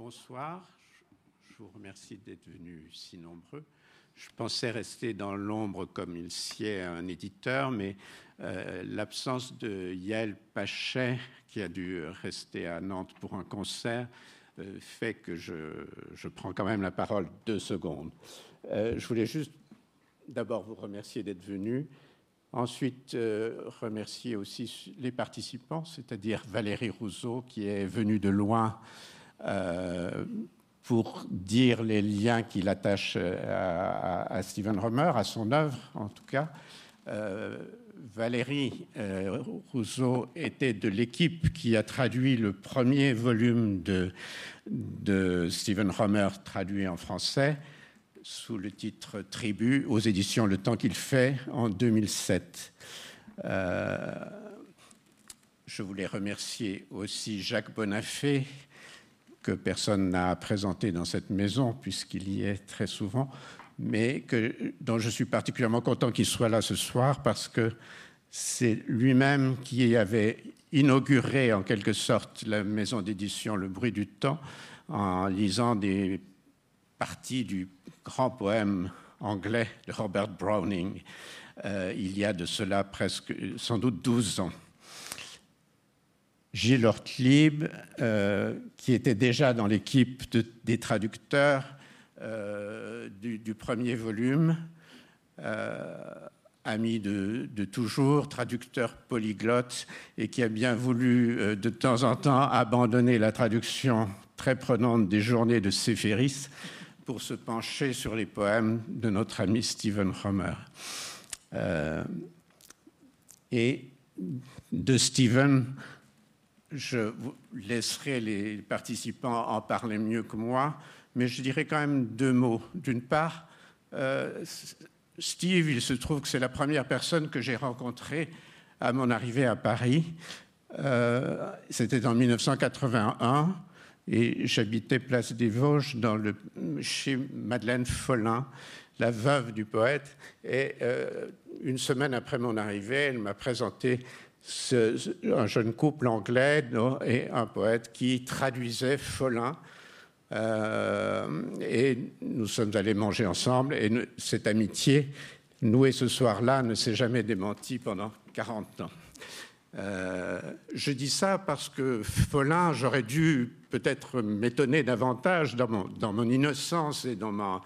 bonsoir. Je vous remercie d'être venus si nombreux. Je pensais rester dans l'ombre comme il sied un éditeur, mais euh, l'absence de Yael Pachet, qui a dû rester à Nantes pour un concert, euh, fait que je, prends quand même la parole deux secondes. Euh, je voulais juste d'abord vous remercier d'être venu. Ensuite, remercier aussi les participants, c'est-à-dire Valérie Rousseau, qui est venue de loin pour dire les liens qu'il attache à, à, Stephen Romer, à son œuvre en tout cas. Euh, Valérie euh, Rousseau était de l'équipe qui a traduit le premier volume de, Stephen Romer traduit en français sous le titre Tribu aux éditions Le Temps qu'il fait en 2007. Euh, je voulais remercier aussi Jacques Bonafé, que personne n'a présenté dans cette maison, puisqu'il y est très souvent, mais dont je suis particulièrement content qu'il soit là ce soir, parce que c'est lui-même qui avait inauguré en quelque sorte la maison d'édition Le Bruit du Temps en lisant des partie du grand poème anglais de Robert Browning, euh, il y a de cela presque sans doute 12 ans. Gilles Ortlieb, euh, qui était déjà dans l'équipe de, des traducteurs euh, du, premier volume, euh, ami de, toujours, traducteur polyglotte, et qui a bien voulu de temps en temps abandonner la traduction très prenante des journées de Séphéris pour se pencher sur les poèmes de notre ami Stephen Homer. Et de Stephen, je laisserai les participants en parler mieux que moi, mais je dirais quand même deux mots. D'une part, euh, Steve, il se trouve que c'est la première personne que j'ai rencontrée à mon arrivée à Paris. Euh, C'était en 1981 et j'habitais Place des Vosges chez Madeleine Follin, la veuve du poète. Et euh, une semaine après mon arrivée, elle m'a présenté un jeune couple anglais et un poète qui traduisait Follin. Euh, et nous sommes allés manger ensemble. Et cette amitié nouée ce soir-là ne s'est jamais démentie pendant 40 ans. Euh, je dis ça parce que Follin, j'aurais dû peut-être m'étonner davantage dans mon, innocence et dans ma,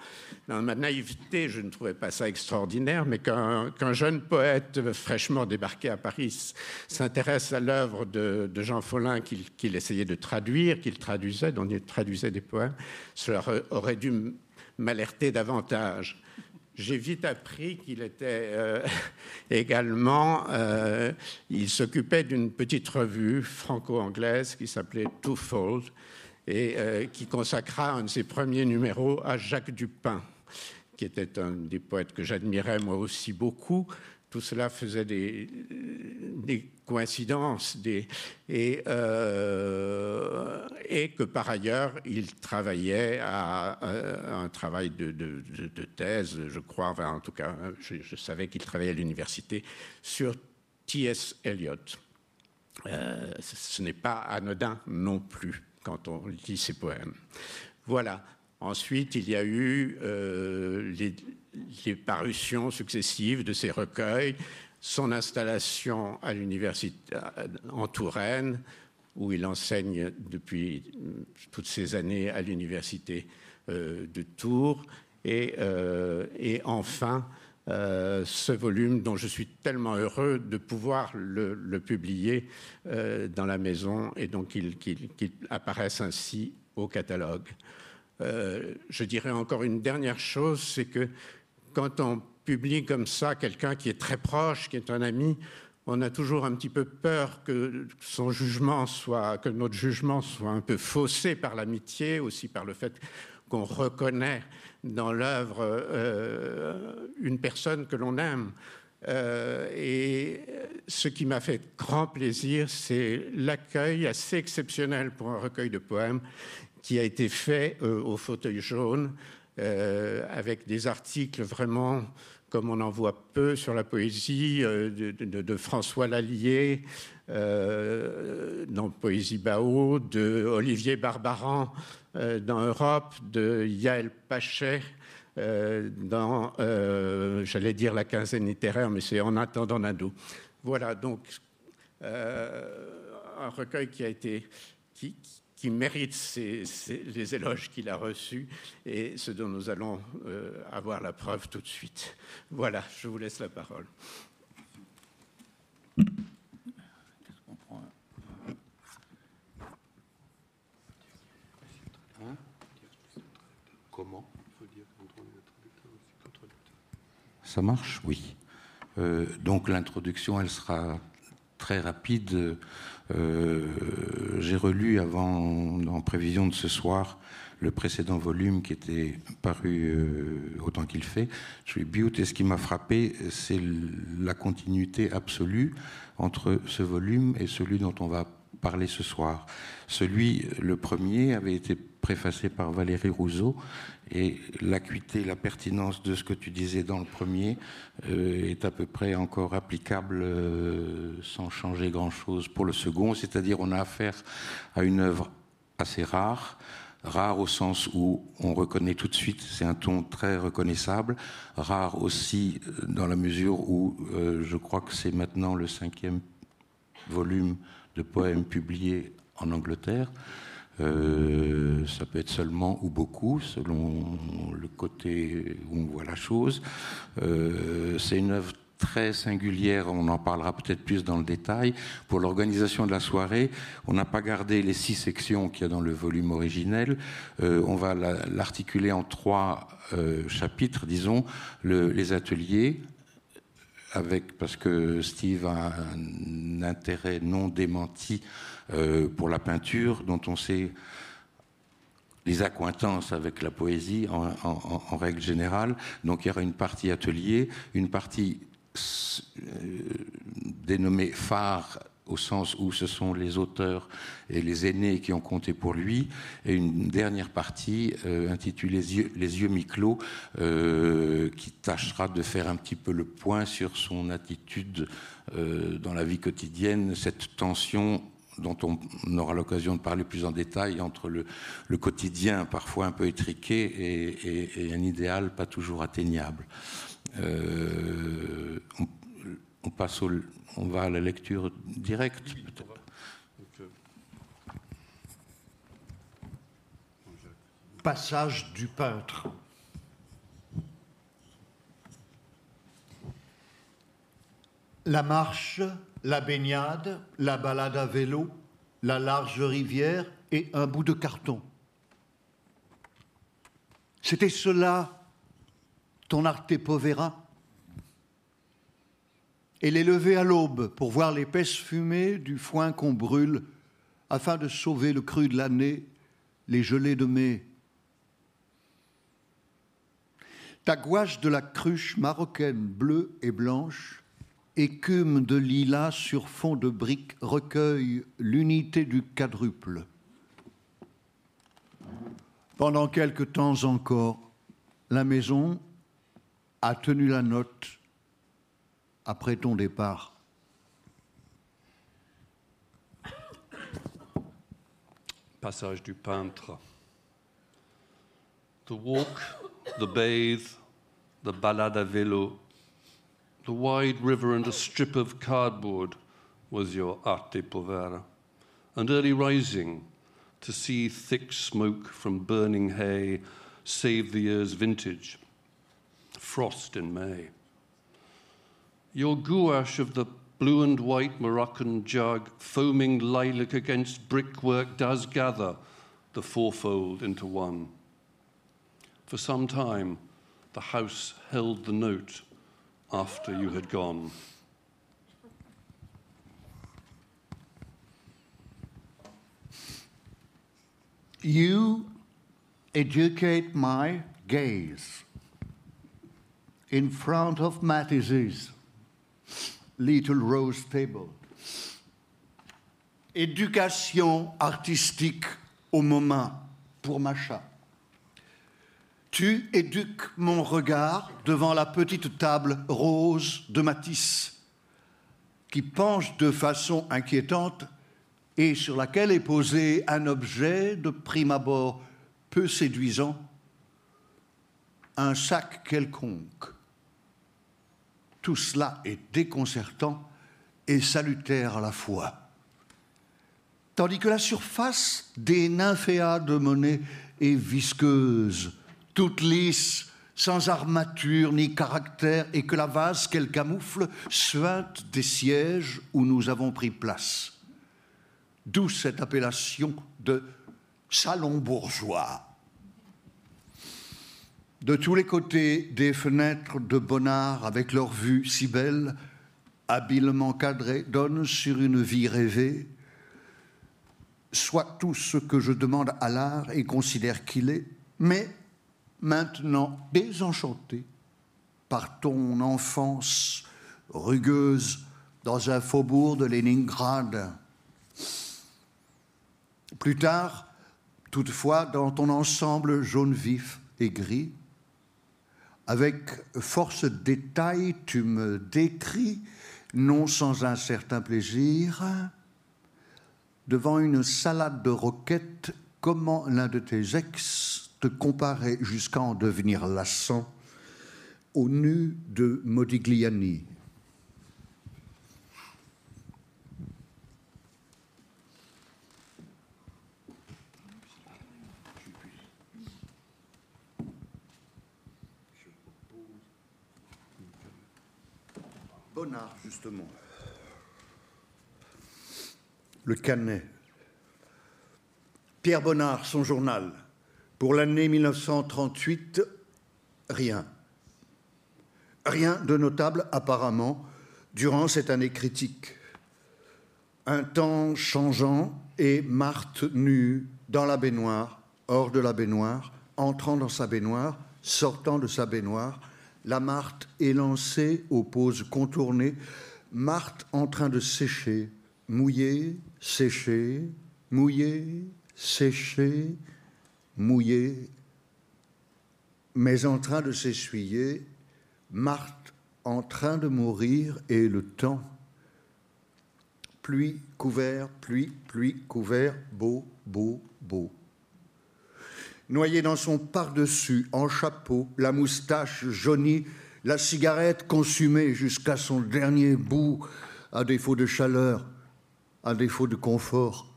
naïveté. Je ne trouvais pas ça extraordinaire, mais qu'un qu jeune poète fraîchement débarqué à Paris s'intéresse à l'œuvre de, Jean Follin qu'il qu essayait de traduire, qu'il traduisait, dont il traduisait des poèmes, cela aurait dû m'alerter davantage. J'ai vite appris qu'il était euh, également, euh, il s'occupait d'une petite revue franco-anglaise qui s'appelait Twofold et euh, qui consacra un de ses premiers numéros à Jacques Dupin, qui était un des poètes que j'admirais moi aussi beaucoup, tout cela faisait des, coïncidences euh, et, que par ailleurs il travaillait à, à un travail de, thèse, je crois, en tout cas, je, savais qu'il travaillait à l'université sur T.S. Eliot. Euh, ce n'est pas anodin non plus quand on lit ses poèmes. Voilà. Ensuite, il y a eu euh, les, les parutions successives de ces recueils, son installation à l'université en Touraine, où il enseigne depuis toutes ces années à l'université euh, de Tours, et, euh, enfin euh, ce volume dont je suis tellement heureux de pouvoir le, publier euh, dans la maison et donc qu'il qu qu apparaisse ainsi au catalogue. Euh, je dirais encore une dernière chose, c'est que quand on publie comme ça quelqu'un qui est très proche, qui est un ami, on a toujours un petit peu peur que son jugement soit, que notre jugement soit un peu faussé par l'amitié, aussi par le fait qu'on reconnaît dans l'œuvre euh, une personne que l'on aime. Euh, et ce qui m'a fait grand plaisir, c'est l'accueil assez exceptionnel pour un recueil de poèmes qui a été fait euh, au fauteuil jaune, euh, avec des articles vraiment comme on en voit peu sur la poésie de, de, François Lallier dans Poésie Bao, de Olivier Barbaran dans Europe, de Yael Pachet dans, j'allais dire la quinzaine littéraire, mais c'est en attendant Nado. Voilà, donc un recueil qui a été qui mérite les éloges qu'il a reçus et ce dont nous allons euh, avoir la preuve tout de suite. Voilà, je vous laisse la parole. Comment? Ça marche? Oui. Euh, donc l'introduction, elle sera très rapide. Euh, j'ai relu avant, en prévision de ce soir, le précédent volume qui était paru euh, autant qu'il fait, Tribute, et ce qui m'a frappé, c'est la continuité absolue entre ce volume et celui dont on va parler ce soir. Celui, le premier, avait été préfacé par Valérie Rousseau, et l'acuité, la pertinence de ce que tu disais dans le premier euh, est à peu près encore applicable euh, sans changer grand-chose pour le second, c'est-à-dire on a affaire à une œuvre assez rare, rare au sens où on reconnaît tout de suite, c'est un ton très reconnaissable, rare aussi euh, dans la mesure où je crois que c'est maintenant le cinquième volume de poèmes publiés en Angleterre. Euh, ça peut être seulement ou beaucoup, selon le côté où on voit la chose. Euh, c'est une œuvre très singulière, on en parlera peut-être plus dans le détail. Pour l'organisation de la soirée, on n'a pas gardé les six sections qu'il y a dans le volume originel. Euh, on va l'articuler en trois chapitres, disons, les ateliers, avec, parce que Steve a un intérêt non démenti euh, pour la peinture, dont on sait les accointances avec la poésie en, règle générale. Donc il y aura une partie atelier, une partie euh, dénommée phare au sens où ce sont les auteurs et les aînés qui ont compté pour lui, et une dernière partie euh, intitulée Les yeux, les yeux mi-clos, qui tâchera de faire un petit peu le point sur son attitude dans la vie quotidienne, cette tension dont on aura l'occasion de parler plus en détail entre le, quotidien parfois un peu étriqué et, un idéal pas toujours atteignable. Euh, on, passe on va à la lecture directe. Passage du peintre. La marche la baignade, la balade à vélo, la large rivière et un bout de carton. C'était cela, ton arte povera Et les lever à l'aube pour voir l'épaisse fumée du foin qu'on brûle afin de sauver le cru de l'année, les gelées de mai. Ta gouache de la cruche marocaine bleue et blanche écume de lilas sur fond de briques recueille l'unité du quadruple. Pendant quelque temps encore, la maison a tenu la note après ton départ. Passage du peintre. The walk, the bathe, the balade à vélo, the wide river and a strip of cardboard was your arte povera. And early rising to see thick smoke from burning hay save the year's vintage. Frost in May. Your gouache of the blue and white Moroccan jug, foaming lilac against brickwork, does gather the fourfold into one. For some time, the house held the note after you had gone. You educate my gaze in front of Matisse's little rose table. Éducation artistique au moment pour Macha. Tu éduques mon regard devant la petite table rose de Matisse, qui penche de façon inquiétante et sur laquelle est posé un objet de prime abord peu séduisant, un sac quelconque. Tout cela est déconcertant et salutaire à la fois. Tandis que la surface des nymphéas de monnaie est visqueuse, toute lisse, sans armature ni caractère, et que la vase qu'elle camoufle suinte des sièges où nous avons pris place. D'où cette appellation de salon bourgeois. De tous les côtés des fenêtres de Bonnard, avec leur vue si belle, habilement cadrée, donnent sur une vie rêvée, soit tout ce que je demande à l'art et considère qu'il est, mais maintenant désenchanté par ton enfance rugueuse dans un faubourg de Leningrad. Plus tard, toutefois, dans ton ensemble jaune vif et gris, avec force détail, tu me décris, non sans un certain plaisir, devant une salade de roquettes, comment l'un de tes ex te comparait jusqu'à en devenir lassant au nu de Modigliani. Bonnard, justement. Le Canet. Pierre Bonnard, son journal. Pour l'année 1938, rien. Rien de notable apparemment durant cette année critique. Un temps changeant et Marthe nue dans la baignoire, hors de la baignoire, entrant dans sa baignoire, sortant de sa baignoire, la Marthe élancée aux poses contournées, Marthe en train de sécher, mouiller, sécher, mouiller, sécher, mouiller, mais en train de s'essuyer, Marthe en train de mourir et le temps. Pluie, couvert, pluie, pluie, couvert, beau, beau, beau noyé dans son par-dessus, en chapeau, la moustache jaunie, la cigarette consumée jusqu'à son dernier bout, à défaut de chaleur, à défaut de confort.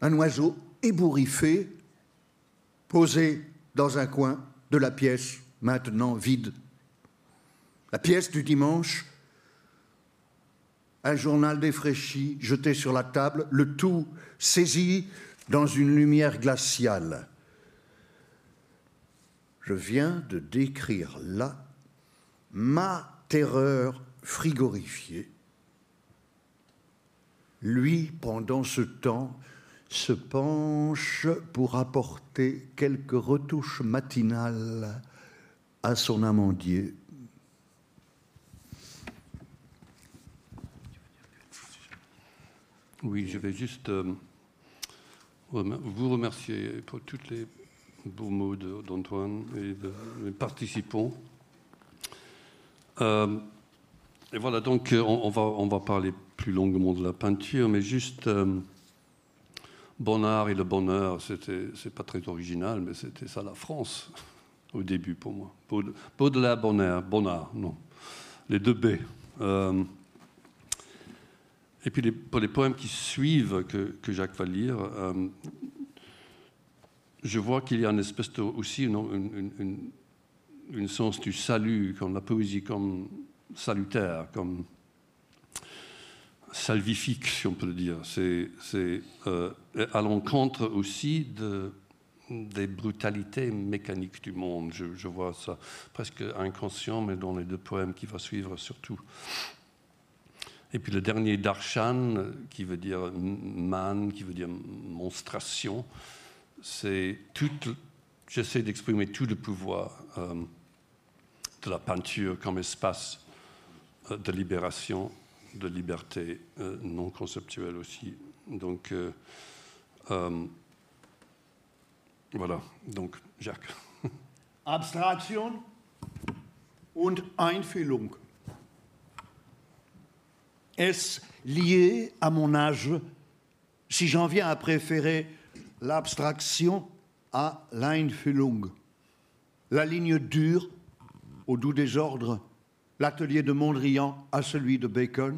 Un oiseau ébouriffé, posé dans un coin de la pièce, maintenant vide. La pièce du dimanche, un journal défraîchi jeté sur la table, le tout saisi dans une lumière glaciale. Je viens de décrire là ma terreur frigorifiée. Lui, pendant ce temps, se penche pour apporter quelques retouches matinales à son amandier. Oui, je vais juste euh, vous remercier pour toutes les beaux mots d'Antoine et des participants. Euh, et voilà, donc euh, on, va, on va parler plus longuement de la peinture, mais juste Bonnard et le bonheur, c'est pas très original, mais c'était ça la France au début pour moi. Baudelaire, Bonnard, Bonnard, non. Les deux B. Euh, et puis les, pour les poèmes qui suivent que, que Jacques va lire, je vois qu'il y a une espèce de, aussi une, une, sens du salut, comme la poésie comme salutaire, comme salvifique, si on peut le dire. C'est euh, à l'encontre aussi de, des brutalités mécaniques du monde. Je, je, vois ça presque inconscient, mais dans les deux poèmes qui vont suivre surtout. Et puis le dernier Darshan, qui veut dire man, qui veut dire monstration c'est tout. J'essaie d'exprimer tout le pouvoir euh, de la peinture comme espace euh, de libération, de liberté euh, non conceptuelle aussi. Donc, voilà. Donc, Jacques. Abstraktion und Einfühlung. Est-ce lié à mon âge? Si j'en viens à préférer l'abstraction à l'Einfühlung La ligne dure au doux désordre, l'atelier de Mondrian à celui de Bacon.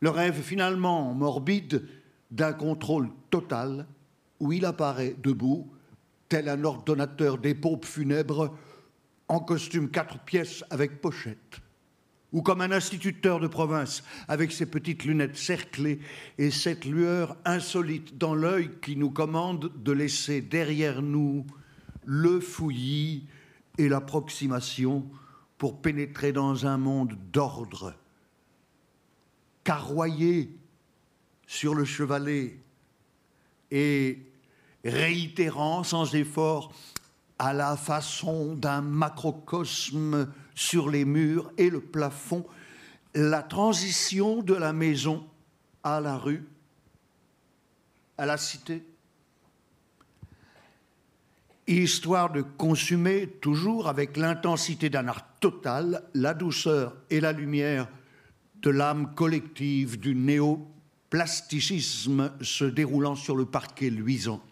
Le rêve finalement morbide d'un contrôle total où il apparaît debout, tel un ordonnateur des pompes funèbres en costume quatre pièces avec pochette, ou comme un instituteur de province avec ses petites lunettes cerclées et cette lueur insolite dans l'œil qui nous commande de laisser derrière nous le fouillis et l'approximation pour pénétrer dans un monde d'ordre, carroyé sur le chevalet et réitérant sans effort à la façon d'un macrocosme sur les murs et le plafond, la transition de la maison à la rue, à la cité. Histoire de consumer toujours avec l'intensité d'un art total la douceur et la lumière de l'âme collective du néoplasticisme se déroulant sur le parquet luisant.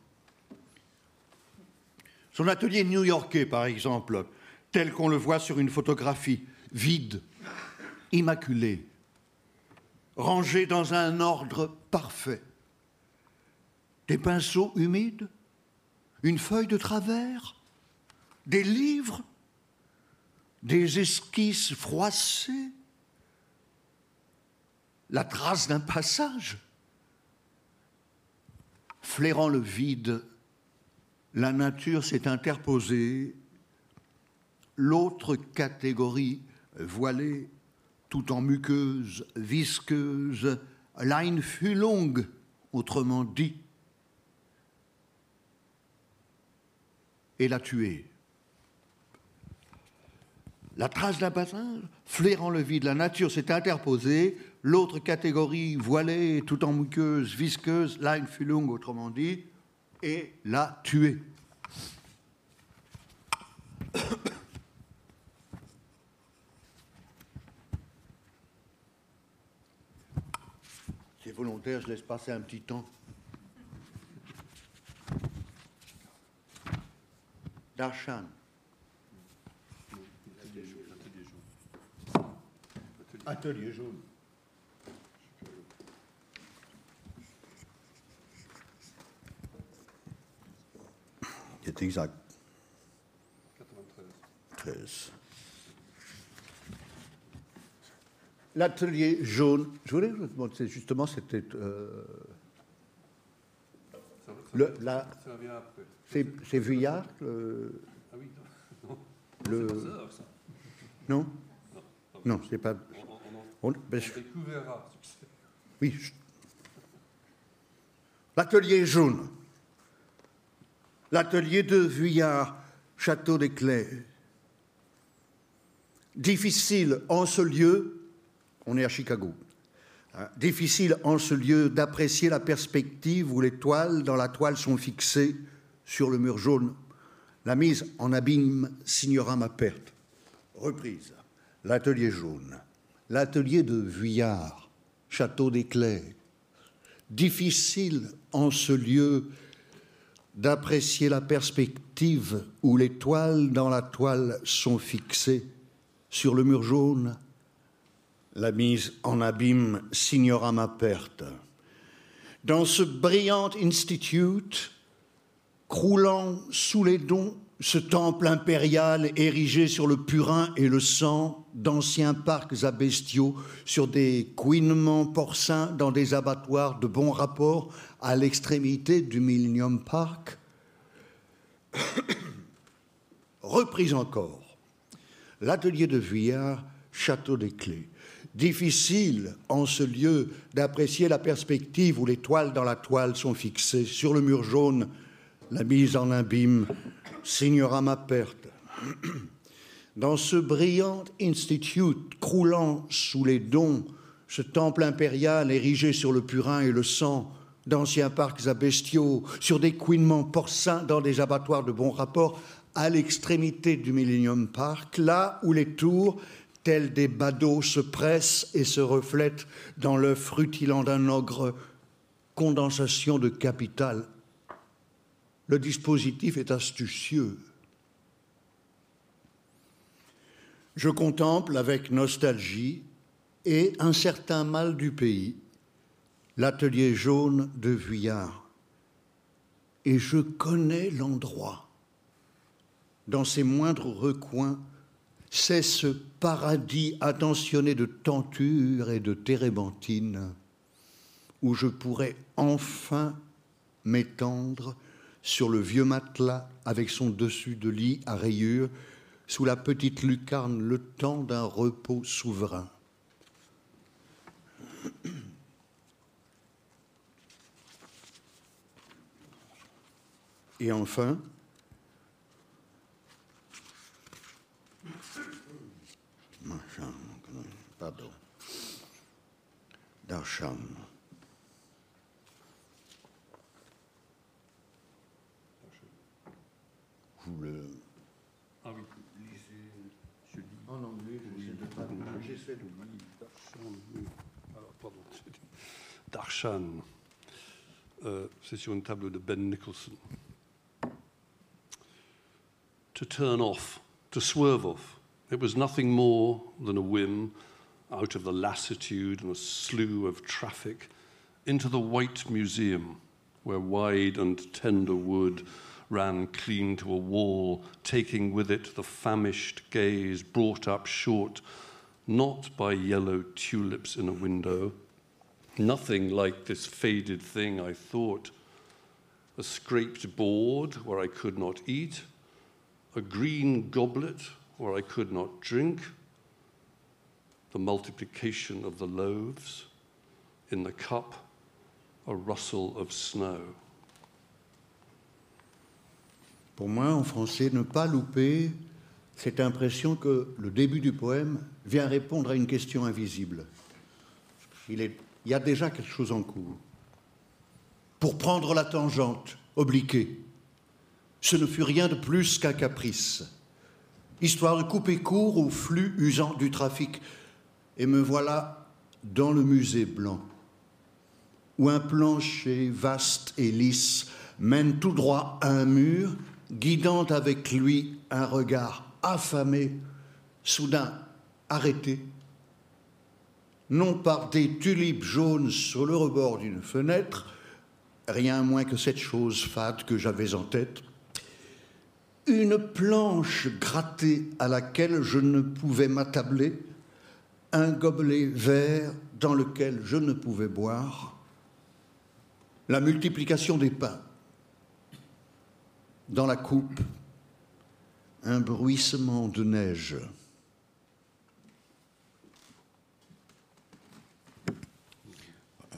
Son atelier new-yorkais, par exemple, tel qu'on le voit sur une photographie, vide, immaculé, rangé dans un ordre parfait. Des pinceaux humides, une feuille de travers, des livres, des esquisses froissées, la trace d'un passage, flairant le vide la nature s'est interposée, l'autre catégorie voilée, tout en muqueuse, visqueuse, longue, autrement dit, et l'a tué. La trace d'un passage, flairant le vide, la nature s'est interposée, l'autre catégorie voilée, tout en muqueuse, visqueuse, longue, autrement dit, et l'a tué. C'est volontaire, je laisse passer un petit temps. Darshan. Atelier jaune. C'est exact. 93. L'atelier jaune, je voulais vous demander, justement, c'était. Euh, le, la, c'est Vuillard le, Ah oui, non. Le, pas ça, ça. Non Non, c'est pas. On, on, on, ben, je, oui. L'atelier jaune l'atelier de Vuillard, Château des Clés. Difficile en ce lieu, on est à Chicago, hein, difficile en ce lieu d'apprécier la perspective où les toiles dans la toile sont fixées sur le mur jaune. La mise en abîme signera ma perte. Reprise. L'atelier jaune. L'atelier de Vuillard, Château des Clés. Difficile en ce lieu d'apprécier la perspective où les toiles dans la toile sont fixées sur le mur jaune. La mise en abîme signera ma perte. Dans ce brillant institute, croulant sous les dons, ce temple impérial érigé sur le purin et le sang d'anciens parcs à bestiaux, sur des couinements porcins dans des abattoirs de bon rapport à l'extrémité du Millennium Park. Reprise encore. L'atelier de Vuillard, Château des Clés. Difficile en ce lieu d'apprécier la perspective où les toiles dans la toile sont fixées. Sur le mur jaune, la mise en abîme signera ma perte. Dans ce brillant institut croulant sous les dons, ce temple impérial érigé sur le purin et le sang, d'anciens parcs à bestiaux, sur des couinements porcins dans des abattoirs de bon rapport, à l'extrémité du Millennium Park, là où les tours, tels des badauds, se pressent et se reflètent dans l'œuf rutilant d'un ogre, condensation de capital. Le dispositif est astucieux. Je contemple avec nostalgie et un certain mal du pays l'atelier jaune de Vuillard. Et je connais l'endroit. Dans ses moindres recoins, c'est ce paradis attentionné de tentures et de térébenthines où je pourrais enfin m'étendre sur le vieux matelas avec son dessus de lit à rayures sous la petite lucarne le temps d'un repos souverain. Et enfin, pardon, Darsham. Vous le. Ah oui. En anglais, j'essaie de Alors, pardon. Darshan. Euh, c'est sur une table de Ben Nicholson. To turn off, to swerve off. It was nothing more than a whim out of the lassitude and a slew of traffic into the White Museum, where wide and tender wood ran clean to a wall, taking with it the famished gaze brought up short, not by yellow tulips in a window, nothing like this faded thing I thought, a scraped board where I could not eat, a green goblet where I could not drink, the multiplication of the loaves, in the cup, a rustle of snow. Pour moi, en français, ne pas louper cette impression que le début du poème vient répondre à une question invisible. Il, y a déjà quelque chose en cours. Pour prendre la tangente, obliquée, ce ne fut rien de plus qu'un caprice, histoire de couper court au flux usant du trafic. Et me voilà dans le musée blanc, où un plancher vaste et lisse mène tout droit à un mur guidant avec lui un regard affamé, soudain arrêté, non par des tulipes jaunes sur le rebord d'une fenêtre, rien moins que cette chose fade que j'avais en tête, une planche grattée à laquelle je ne pouvais m'attabler, un gobelet vert dans lequel je ne pouvais boire, la multiplication des pains, dans la coupe, un bruissement de neige.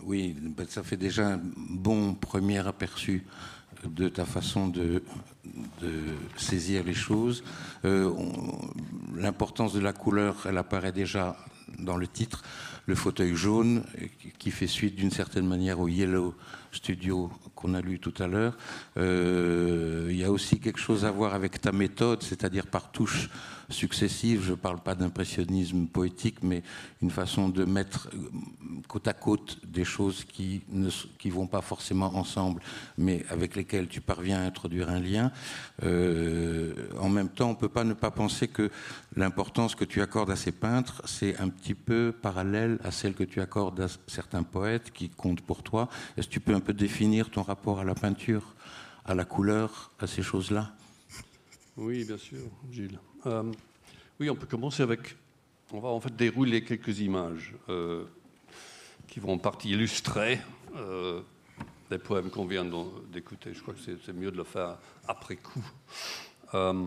Oui, ben, ça fait déjà un bon premier aperçu de ta façon de, saisir les choses. Euh, L'importance de la couleur, elle apparaît déjà dans le titre. Le fauteuil jaune, qui fait suite d'une certaine manière au Yellow Studio qu'on a lu tout à l'heure. Euh, il y a aussi quelque chose à voir avec ta méthode, c'est-à-dire par touches successives. Je ne parle pas d'impressionnisme poétique, mais une façon de mettre côte à côte des choses qui ne qui vont pas forcément ensemble, mais avec lesquelles tu parviens à introduire un lien. Euh, en même temps, on ne peut pas ne pas penser que l'importance que tu accordes à ces peintres, c'est un petit peu parallèle à celle que tu accordes à certains poètes qui comptent pour toi. Est-ce que tu peux un peu définir ton rapport à la peinture, à la couleur, à ces choses-là Oui, bien sûr, Gilles. Euh, oui, on peut commencer avec. On va en fait dérouler quelques images euh, qui vont en partie illustrer euh, des poèmes qu'on vient d'écouter. Je crois que c'est mieux de le faire après coup. Euh,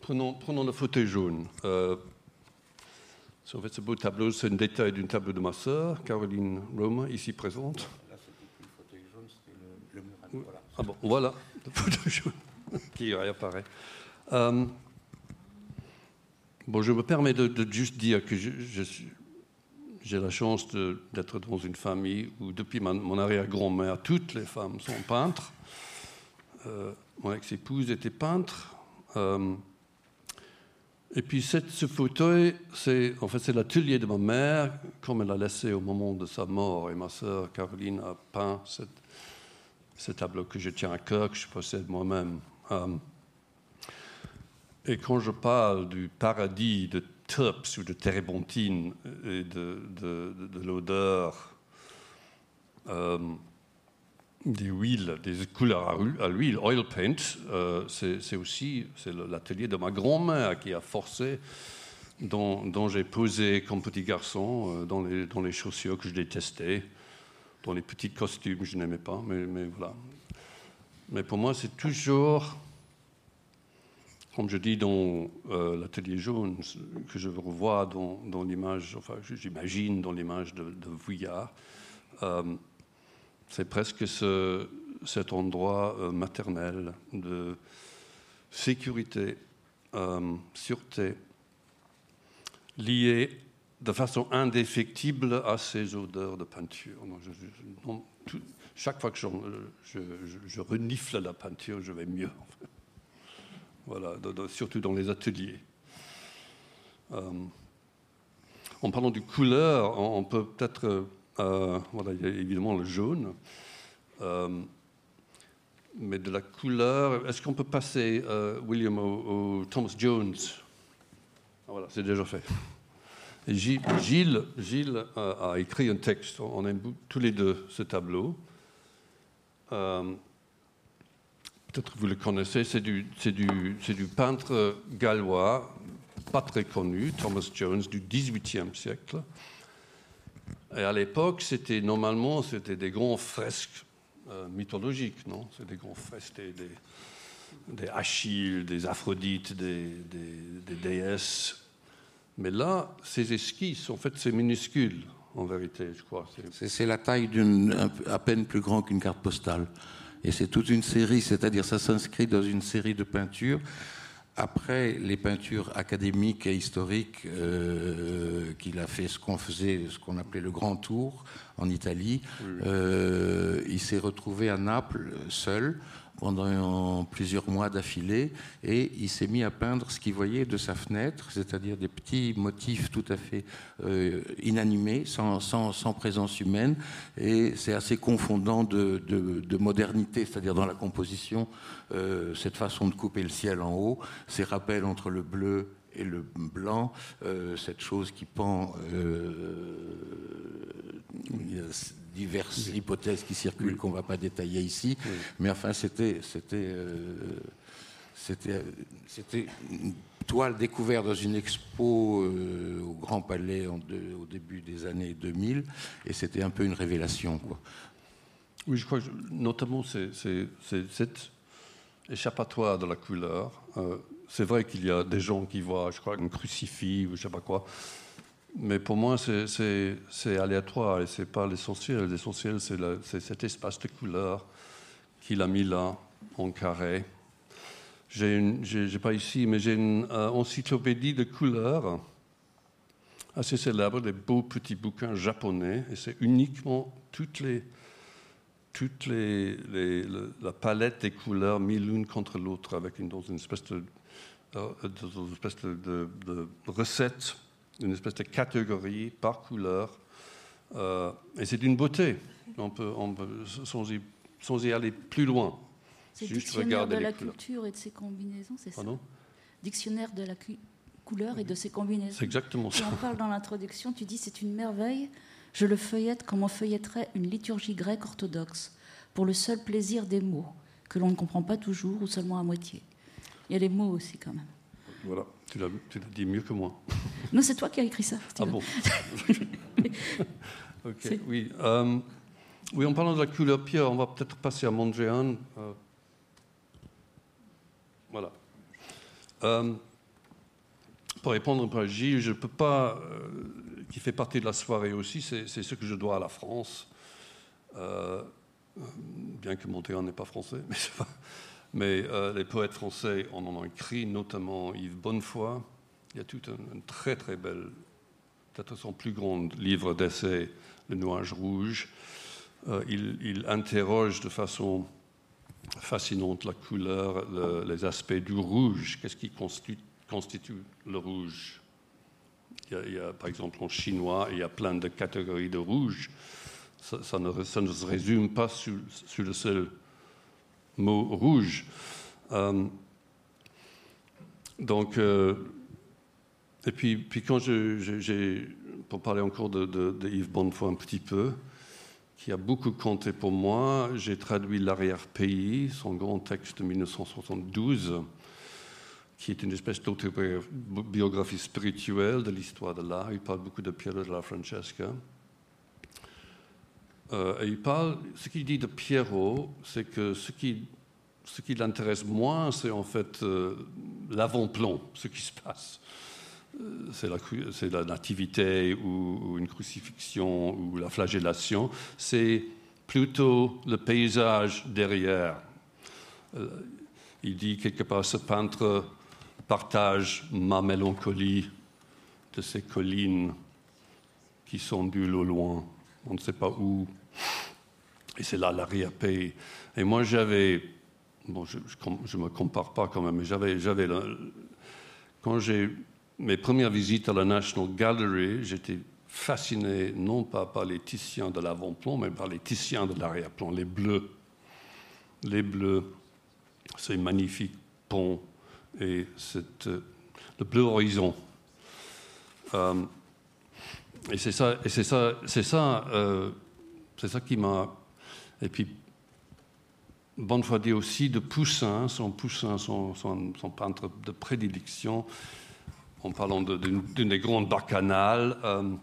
prenons, le fauteuil jaune. Euh, en fait, ce beau tableau, c'est un détail d'une table de ma sœur, Caroline Roma, ici présente. Là, le fauteuil jaune, c'était le, le voilà. Ah bon, voilà, le fauteuil jaune qui réapparaît. Euh, bon, je me permets de, de juste dire que j'ai la chance d'être dans une famille où, depuis ma, mon arrière-grand-mère, toutes les femmes sont peintres. euh, mon ex-épouse était peintre. Euh, et puis cette, ce fauteuil, c'est en fait c'est l'atelier de ma mère, comme elle l'a laissé au moment de sa mort. Et ma sœur Caroline a peint cette, ce tableau que je tiens à cœur, que je possède moi-même. Euh, et quand je parle du paradis de terps ou de térébenthine et de, de, de, de l'odeur euh, des huiles, des couleurs à l'huile, oil paint, euh, c'est aussi l'atelier de ma grand-mère qui a forcé, dont, j'ai posé comme petit garçon dans les chaussures que je détestais, dans les petits costumes je n'aimais pas, mais, voilà. Mais pour moi, c'est toujours comme je dis dans euh, l'atelier jaune, que je revois dans, l'image, enfin j'imagine dans l'image de, de Vuillard, euh, c'est presque ce, cet endroit euh, maternel de sécurité, euh, sûreté, lié de façon indéfectible à ces odeurs de peinture. Chaque fois que je, je, renifle la peinture, je vais mieux. Voilà, de, de, surtout dans les ateliers. Euh, en parlant du couleur, on, peut peut-être, euh, voilà, il y a évidemment le jaune, euh, mais de la couleur, est-ce qu'on peut passer, euh, William, au, au, Thomas Jones? Ah, Voilà, c'est déjà fait. Gilles, Gilles, a écrit un texte, on aime tous les deux ce tableau. Euh, peut-être vous le connaissez, c'est du, peintre gallois, pas très connu, Thomas Jones, du XVIIIe siècle. Et à l'époque, c'était normalement c'était des grands fresques euh, mythologiques, non? C'est des grands fresques, des, des, des, Achilles, des Aphrodites, des, déesses. Mais là, ces esquisses, en fait, c'est minuscule, en vérité, je crois. C'est la taille d'une à peine plus grande qu'une carte postale. Et c'est toute une série, c'est-à-dire ça s'inscrit dans une série de peintures. Après les peintures académiques et historiques euh, qu'il a fait, ce qu'on faisait, ce qu'on appelait le Grand Tour en Italie, oui. Euh, il s'est retrouvé à Naples seul pendant plusieurs mois d'affilée et il s'est mis à peindre ce qu'il voyait de sa fenêtre, c'est-à-dire des petits motifs tout à fait euh, inanimés, sans, sans, présence humaine. Et c'est assez confondant de, de, de modernité, c'est-à-dire dans la composition, euh, cette façon de couper le ciel en haut, ces rappels entre le bleu et le blanc, euh, cette chose qui pend. Euh, il y a diverses oui. hypothèses qui circulent oui. qu'on ne va pas détailler ici, oui. mais enfin, c'était. C'était. Euh, c'était une toile découverte dans une expo euh, au Grand Palais en de, au début des années 2000, et c'était un peu une révélation. Quoi. Oui, je crois que notamment c'est cette échappatoire de la couleur. Euh, c'est vrai qu'il y a des gens qui voient, je crois, un crucifix ou je sais pas quoi. Mais pour moi, c'est aléatoire et ce n'est pas l'essentiel. L'essentiel, c'est cet espace de couleur qu'il a mis là, en carré. J'ai pas ici, mais j'ai une euh, encyclopédie de couleurs assez célèbre, des beaux petits bouquins japonais, et c'est uniquement toutes les, toutes les, la palette des couleurs mises l'une contre l'autre, dans une espèce de, une espèce de, de, de recette, une espèce de catégorie par couleur. Euh, et c'est d'une beauté. On peut, on peut sans, y, sans, y, aller plus loin. C'est dictionnaire de la culture et de ses combinaisons, c'est ça Dictionnaire de la couleur et de ses combinaisons. C'est exactement ça. Et on parle dans l'introduction, tu dis c'est une merveille. Je le feuillette comme on feuilletterait une liturgie grecque orthodoxe, pour le seul plaisir des mots, que l'on ne comprend pas toujours ou seulement à moitié. Il y a les mots aussi quand même. Voilà, tu l'as dit mieux que moi. Non, c'est toi qui as écrit ça. Ah bon Ok, oui. Euh, oui, en parlant de la couleur pierre, on va peut-être passer à Mondrian. Euh, voilà. Euh, pour répondre à Gilles, je ne peux pas, euh, qui fait partie de la soirée aussi, c'est ce que je dois à la France. Euh, bien que Mondrian n'est pas français, mais, pas, mais euh, les poètes français en ont écrit, notamment Yves Bonnefoy. Il y a tout un, très très bel, peut-être son plus grand livre d'essai, Le Nuage Rouge. Il, il interroge de façon fascinante, la couleur, le- les aspects du rouge. Qu'est-ce qui constitue, le rouge? Il y, a, par exemple, en chinois, il y a plein de catégories de rouge. Ça, ça ne, ça ne se résume pas sur, sur le seul mot rouge. Euh, donc, euh, et puis, puis quand j'ai, pour parler encore de, de- de Yves Bonnefoy un petit peu, qui a beaucoup compté pour moi, j'ai traduit L'arrière-pays, son grand texte de 1972, qui est une espèce d'autobiographie spirituelle de l'histoire de l'art. Il parle beaucoup de Piero della Francesca. Euh, il parle, ce qu'il dit de Piero, c'est que ce qui, ce qui l'intéresse moins, c'est en fait euh, l'avant-plan, ce qui se passe. Euh, C'est la, la nativité ou, une crucifixion ou la flagellation. C'est plutôt le paysage derrière. Il dit quelque part, ce peintre partage ma mélancolie de ces collines qui s'ondulent au loin. On ne sait pas où. Et c'est là l'arrière-pays. Et moi, j'avais. Bon, je ne me compare pas quand même, mais j'avais. j'avais quand j'ai mes premières visites à la National Gallery, j'étais fasciné non pas par les Titiens de l'avant-plan, mais par les Titiens de l'arrière-plan, les bleus. Les bleus, ces magnifiques ponts et cette, le bleu horizon. Euh, et c'est ça, et c'est ça, c'est ça, euh, c'est ça qui m'a. Et puis, Bonnefoy dit aussi de Poussin, son Poussin, son, son, peintre de prédilection, en parlant de- d'une d'une des grandes bacchanales. euh,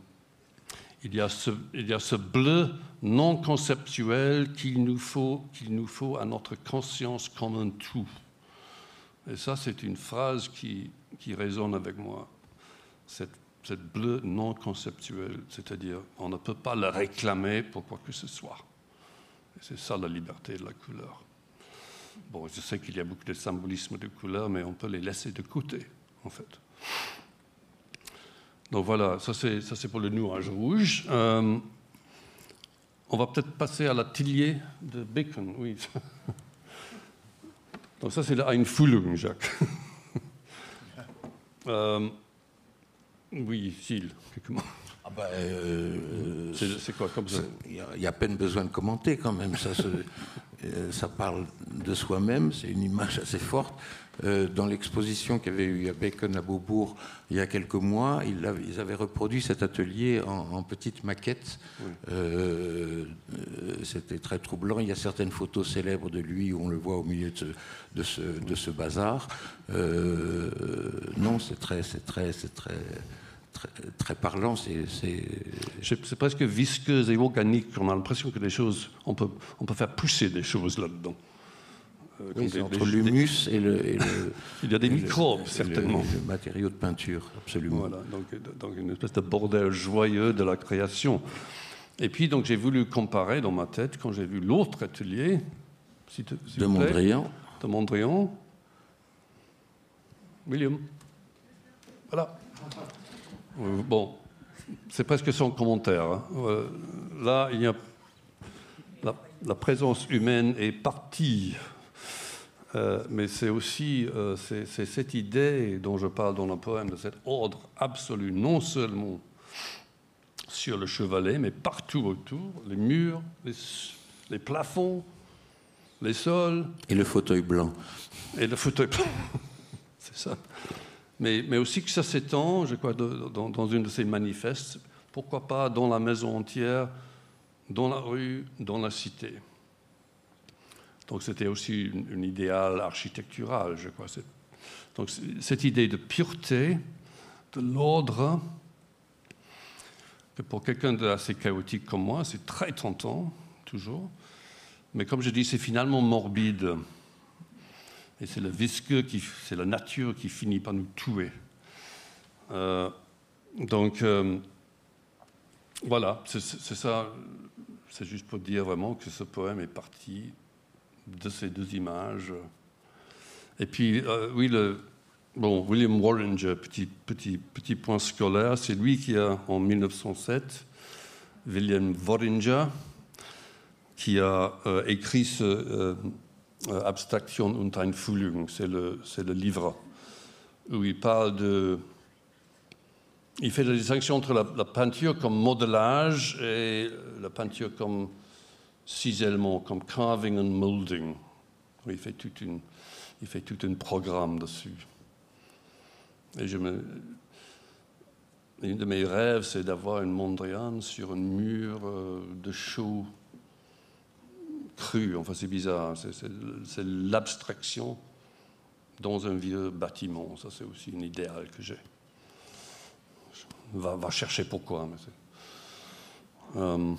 il, y a ce, bleu non conceptuel qu'il nous, faut, nous faut à notre conscience comme un tout. Et ça, c'est une phrase qui, qui résonne avec moi. Cette, cette bleu non conceptuel, c'est-à-dire on ne peut pas le réclamer pour quoi que ce soit. C'est ça la liberté de la couleur. Bon, je sais qu'il y a beaucoup de symbolisme de couleur, mais on peut les laisser de côté, en fait. Donc voilà, ça c'est, ça c'est pour le nuage rouge. Euh, on va peut-être passer à l'atelier de Bacon, oui. Donc ça c'est la Einfühlung, Jacques. Euh, oui, mots. Ah bah, euh, C'est, quoi comme ça? Il y, a- il y a à peine besoin de commenter quand même. Ça, se- ça parle de soi-même, c'est une image assez forte. Euh, dans l'exposition qu'il y avait eu à Bacon à Beaubourg il y a quelques mois, ils, avaient- reproduit cet atelier en, petite maquette. Euh, euh, C'était très troublant. Il y a certaines photos célèbres de lui où on le voit au milieu de ce, de ce, de ce bazar. Euh, non, c'est très, c'est très, c'est très, très, très parlant. C'est, presque visqueuse et organique. On a l'impression que les choses, on peut, on peut faire pousser des choses là-dedans. Euh, Oui, entre l'humus et le, et le- Il y a des le- microbes, le- certainement. Le, matériau de peinture, absolument. Voilà, donc, donc une espèce de bordel joyeux de la création. Et puis, donc, j'ai voulu comparer dans ma tête, quand j'ai vu l'autre atelier, s'il te- De vous plaît, Mondrian. de Mondrian. William. Voilà. Euh, Bon, c'est presque son commentaire. hein. Euh, là, il y a la, la présence humaine est partie. Euh, mais c'est aussi euh, c'est, cette idée dont je parle dans le poème, de cet ordre absolu, non seulement sur le chevalet, mais partout autour, les murs, les, les plafonds, les sols, Et le fauteuil blanc. et le fauteuil. C'est ça. Mais, aussi que ça s'étend, je crois, dans, dans une de ces manifestes, pourquoi pas dans la maison entière, dans la rue, dans la cité. Donc c'était aussi une, idéal architectural, je crois. Donc cette idée de pureté, de l'ordre, que pour quelqu'un d'assez chaotique comme moi, c'est très tentant, toujours. Mais comme je dis, c'est finalement morbide. Et c'est le visqueux, c'est la nature qui finit par nous tuer. Euh, donc, euh, voilà, c'est, ça. C'est juste pour dire vraiment que ce poème est parti de ces deux images. Et puis, euh, oui, le, bon, William Warringer, petit, petit, petit point scolaire, c'est lui qui a, en 1907, William Warringer, qui a écrit ce, Abstraction und Einfühlung, c'est le, le livre où il parle de. Il fait la distinction entre la, peinture comme modelage et la peinture comme cisellement, comme carving and molding. Il fait toute une, il fait tout un programme dessus. Et je me, une de mes rêves, c'est d'avoir une Mondrian sur un mur euh, de chaux cru. Enfin, c'est bizarre. C'est- C'est l'abstraction dans un vieux bâtiment. Ça, c'est aussi un idéal que j'ai. Va, chercher pourquoi. Euh,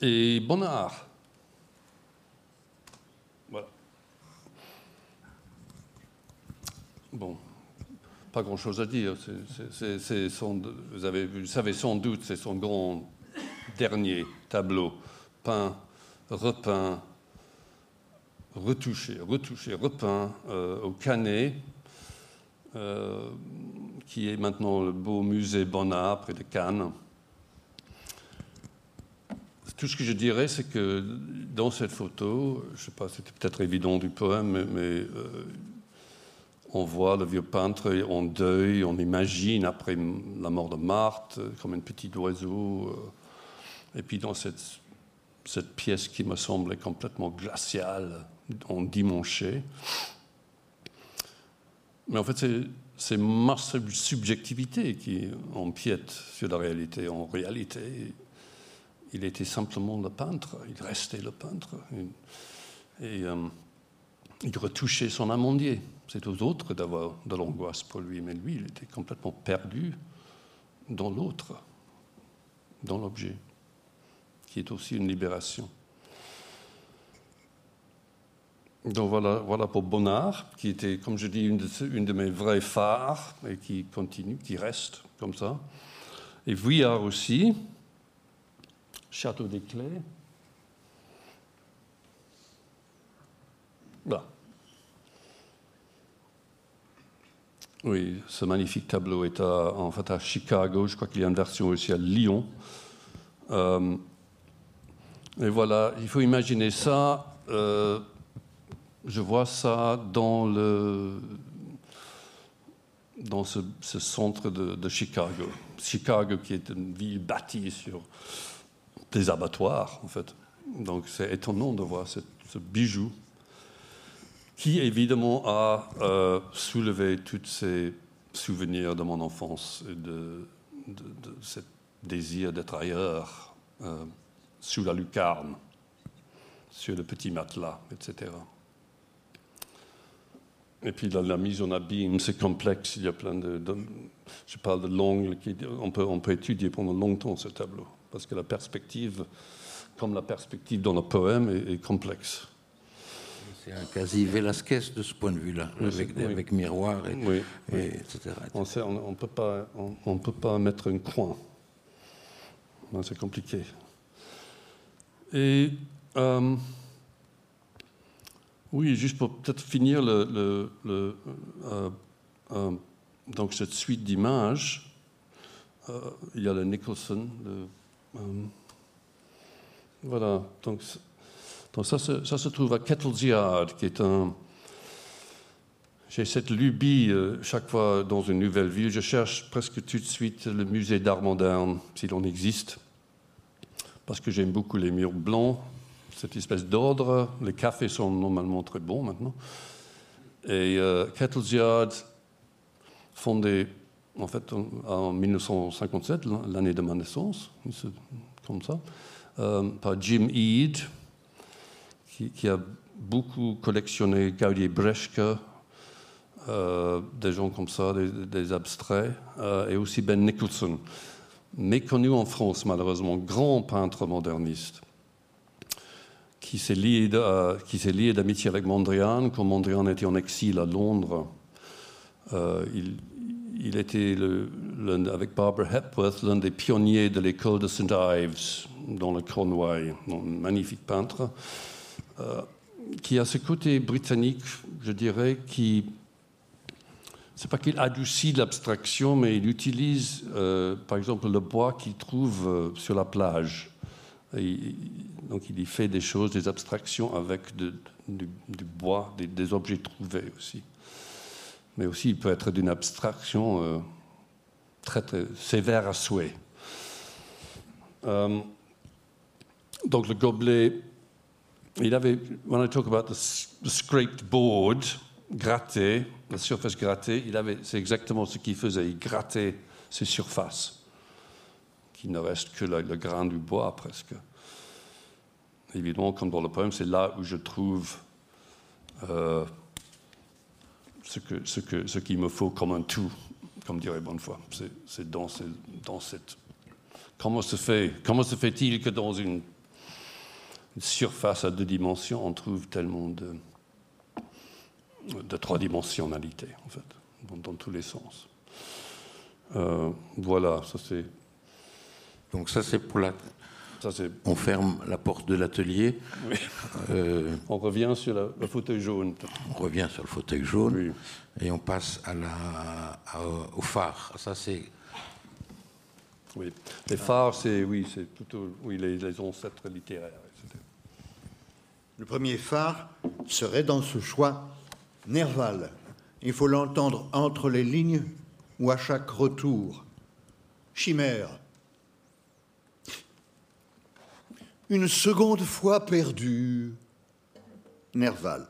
et Bonnard. Voilà. Bon, pas grand-chose à dire. Vous savez sans doute, c'est son grand dernier tableau, peint, repeint, retouché, retouché, repeint euh, au Canet, euh, qui est maintenant le beau musée Bonnard près de Cannes. Tout ce que je dirais, c'est que dans cette photo, je ne sais pas, c'était peut-être évident du poème, mais, euh, on voit le vieux peintre en deuil, on imagine après la mort de Marthe comme un petit oiseau. et puis dans cette, cette pièce qui me semblait complètement glaciale, endimanchée. Mais en fait, c'est, ma sub- subjectivité qui empiète sur la réalité. En réalité, il était simplement le peintre, il restait le peintre. Et, et, euh, il retouchait son amandier. C'est aux autres d'avoir de l'angoisse pour lui, mais lui, il était complètement perdu dans l'autre, dans l'objet, qui est aussi une libération. Donc voilà, voilà pour Bonnard, qui était, comme je dis, une de, mes vrais phares et qui continue, qui reste comme ça. Et Vuillard aussi, Château des Clés. Là. Oui, ce magnifique tableau est à, en fait à Chicago. Je crois qu'il y a une version aussi à Lyon. Euh, et voilà, il faut imaginer ça. euh, je vois ça dans, le, dans ce, ce centre de, Chicago. Chicago qui est une ville bâtie sur des abattoirs, en fait. Donc c'est étonnant de voir ce, bijou qui évidemment a euh, soulevé tous ces souvenirs de mon enfance et de, de, de ce désir d'être ailleurs, euh, sous la lucarne, sur le petit matelas, etc. Et puis la, la mise en abîme, c'est complexe. Il y a plein de, de- je parle de l'angle. On peut, on peut étudier pendant longtemps ce tableau parce que la perspective, comme la perspective dans le poème, est, est complexe. C'est un quasi Velasquez de ce point de vue-là, Oui, avec, oui. avec miroir, et, Oui, oui. et etc. On ne peut, pas- on, peut pas mettre un coin. C'est compliqué. Et euh, oui, juste pour peut-être finir euh, euh, donc cette suite d'images, il y a le Nicholson. voilà. Donc, ça, se, trouve à Kettle's Yard, qui est un j'ai cette lubie, chaque fois dans une nouvelle ville, je cherche presque tout de suite le musée d'art moderne, s'il en existe, parce que j'aime beaucoup les murs blancs, cette espèce d'ordre. Les cafés sont normalement très bons maintenant. Et euh, Kettle's Yard, fondé en fait en, en 1957, l'année de ma naissance, comme ça, euh, par Jim Eade, qui, a beaucoup collectionné Gaudier Breschke, euh, des gens comme ça, des, des abstraits, et aussi Ben Nicholson, méconnu en France malheureusement, grand peintre moderniste, qui s'est lié, euh, d'amitié avec Mondrian quand Mondrian était en exil à Londres. Euh, il, était, le- avec Barbara Hepworth, l'un des pionniers de l'école de St. Ives, dans le Cornouailles, un magnifique peintre, euh, qui a ce côté britannique, je dirais, qui c'est pas qu'il adoucit l'abstraction, mais il utilise, euh, par exemple, le bois qu'il trouve euh, sur la plage, donc il y fait des choses, des abstractions avec du, bois, des, objets trouvés aussi. Mais aussi il peut être d'une abstraction euh, très, sévère à souhait. Donc le gobelet, il avait, when I talk about the, scraped board, gratté, la surface grattée, il avait, c'est exactement ce qu'il faisait, il grattait ces surfaces, qu'il ne reste que le, grain du bois presque. Évidemment, comme dans le poème, c'est là où je trouve euh, ce, que, ce, que, ce qu'il me faut comme un tout, comme dirait Bonnefoy. C'est, c'est dans, dans cette Comment se, fait, comment se fait-il que dans une, surface à deux dimensions, on trouve tellement de, de trois dimensionnalité, en fait, dans, tous les sens euh, Voilà, ça c'est. Donc ça c'est pour la. Ça, on ferme la porte de l'atelier. Oui. Euh, on revient sur le fauteuil jaune. On revient sur le fauteuil jaune et on passe à la, au phare. Ça c'est oui. Les phares, c'est oui, c'est plutôt oui, les, les ancêtres littéraires. Le premier phare serait dans ce choix Nerval. Il faut l'entendre entre les lignes ou à chaque retour. Chimère. Une seconde fois perdue. Nerval.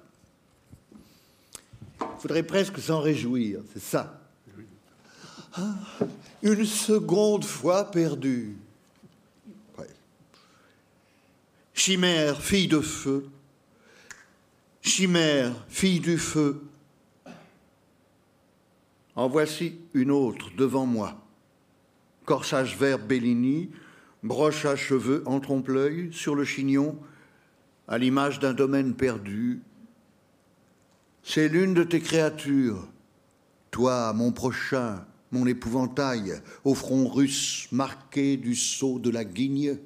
Il faudrait presque s'en réjouir, c'est ça. Ah, une seconde fois perdue. Chimère, fille de feu. Chimère, fille du feu. En voici une autre devant moi. Corsage vert Bellini, broche à cheveux en trompe-l'œil sur le chignon, à l'image d'un domaine perdu. C'est l'une de tes créatures, toi, mon prochain, mon épouvantail au front russe marqué du sceau de la guigne.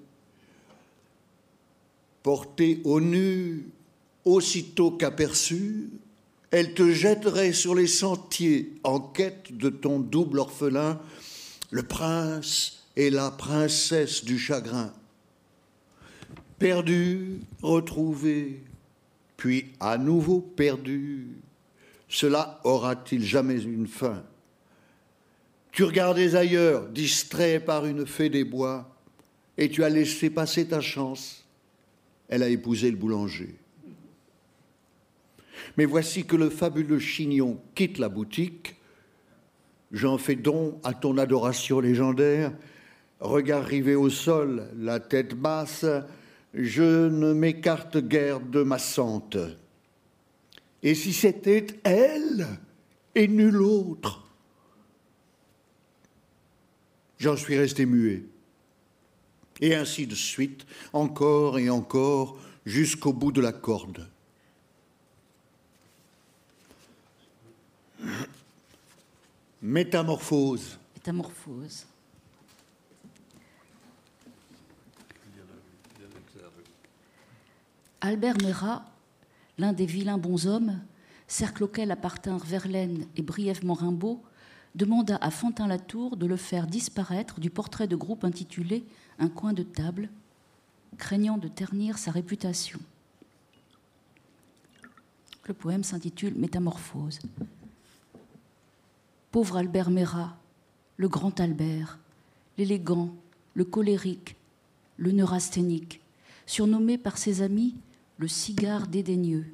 Portée au nu, aussitôt qu'aperçue, elle te jetterait sur les sentiers en quête de ton double orphelin, le prince et la princesse du chagrin. Perdu, retrouvé, puis à nouveau perdu, cela aura-t-il jamais une fin? Tu regardais ailleurs, distrait par une fée des bois, et tu as laissé passer ta chance. Elle a épousé le boulanger. Mais voici que le fabuleux chignon quitte la boutique. J'en fais don à ton adoration légendaire. Regard rivé au sol, la tête basse, je ne m'écarte guère de ma sente. Et si c'était elle et nul autre? J'en suis resté muet. Et ainsi de suite, encore et encore, jusqu'au bout de la corde. Métamorphose. Métamorphose. Albert Merat, l'un des vilains bonshommes, cercle auquel appartinrent Verlaine et brièvement Rimbaud, demanda à Fantin-Latour de le faire disparaître du portrait de groupe intitulé Un coin de table, craignant de ternir sa réputation. Le poème s'intitule Métamorphose. Pauvre Albert Merat, le grand Albert, l'élégant, le colérique, le neurasthénique, surnommé par ses amis le cigare dédaigneux,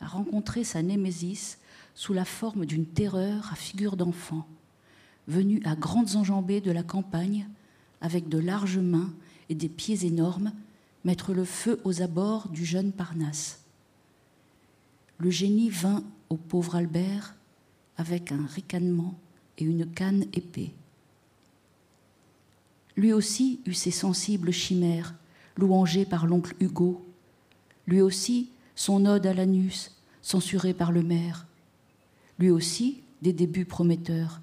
a rencontré sa némésis sous la forme d'une terreur à figure d'enfant, venue à grandes enjambées de la campagne, avec de larges mains et des pieds énormes, mettre le feu aux abords du jeune Parnasse. Le génie vint au pauvre Albert avec un ricanement et une canne épée. Lui aussi eut ses sensibles chimères, louangées par l'oncle Hugo. Lui aussi son ode à l'anus, censuré par le maire lui aussi des débuts prometteurs.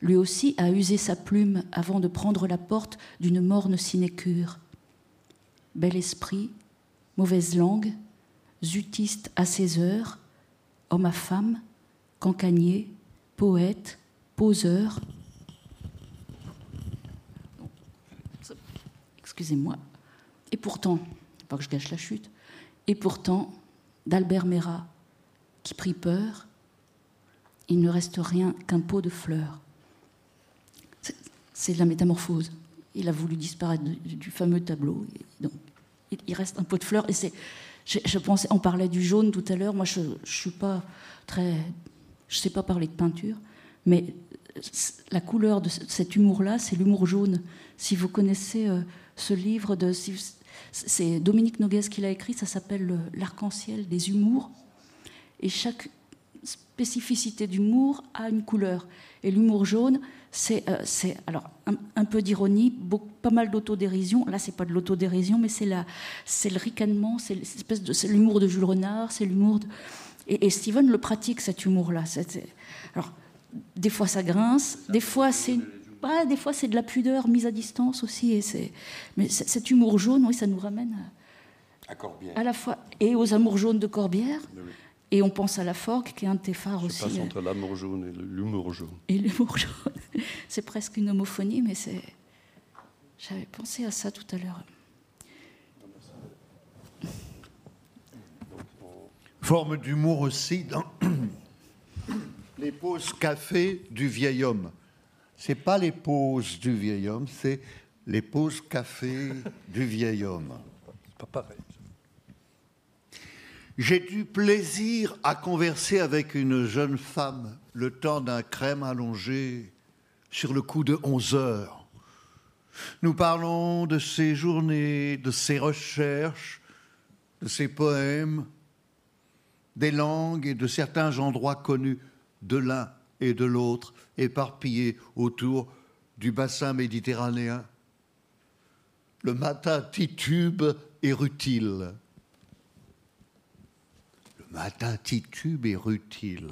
Lui aussi a usé sa plume avant de prendre la porte d'une morne sinécure. Bel esprit, mauvaise langue, zutiste à ses heures, homme à femme, cancanier, poète, poseur. excusez-moi. Et pourtant, pas que je gâche la chute, et pourtant, d'Albert Mera, qui prit peur, il ne reste rien qu'un pot de fleurs. C'est la métamorphose. Il a voulu disparaître du, fameux tableau. il reste un pot de fleurs. Et c'est, je, on parlait du jaune tout à l'heure. Moi, je, ne suis pas très, je sais pas parler de peinture, mais la couleur de cet humour-là, c'est l'humour jaune. Si vous connaissez euh, ce livre de, c'est Dominique Noguès qui l'a écrit. Ça s'appelle L'arc-en-ciel des humours. Et chaque spécificité d'humour a une couleur. Et l'humour jaune, c'est euh, alors un, peu d'ironie, pas mal d'autodérision. Là, c'est pas de l'autodérision, mais c'est le ricanement, c'est l'humour de Jules Renard, c'est l'humour de... et, Steven le pratique cet humour-là. Alors, des fois ça grince, des fois c'est des fois c'est de la pudeur mise à distance aussi. Et mais cet humour jaune, oui, ça nous ramène à, Corbière. à la fois et aux amours jaunes de Corbière. Et on pense à la Forgue, qui est un de tes phares aussi. passe entre l'amour jaune et l'humour jaune. Et l'humour jaune. c'est presque une homophonie, mais c'est. J'avais pensé à ça tout à l'heure. Forme d'humour aussi dans les pauses café du vieil homme. C'est pas les pauses du vieil homme, c'est les pauses café du vieil homme. Pas pareil. J'ai du plaisir à converser avec une jeune femme le temps d'un crème allongé sur le coup de 11 heures. Nous parlons de ses journées, de ses recherches, de ses poèmes, des langues et de certains endroits connus de l'un et de l'autre, éparpillés autour du bassin méditerranéen. Le matin titube et rutile matin titube et rutile.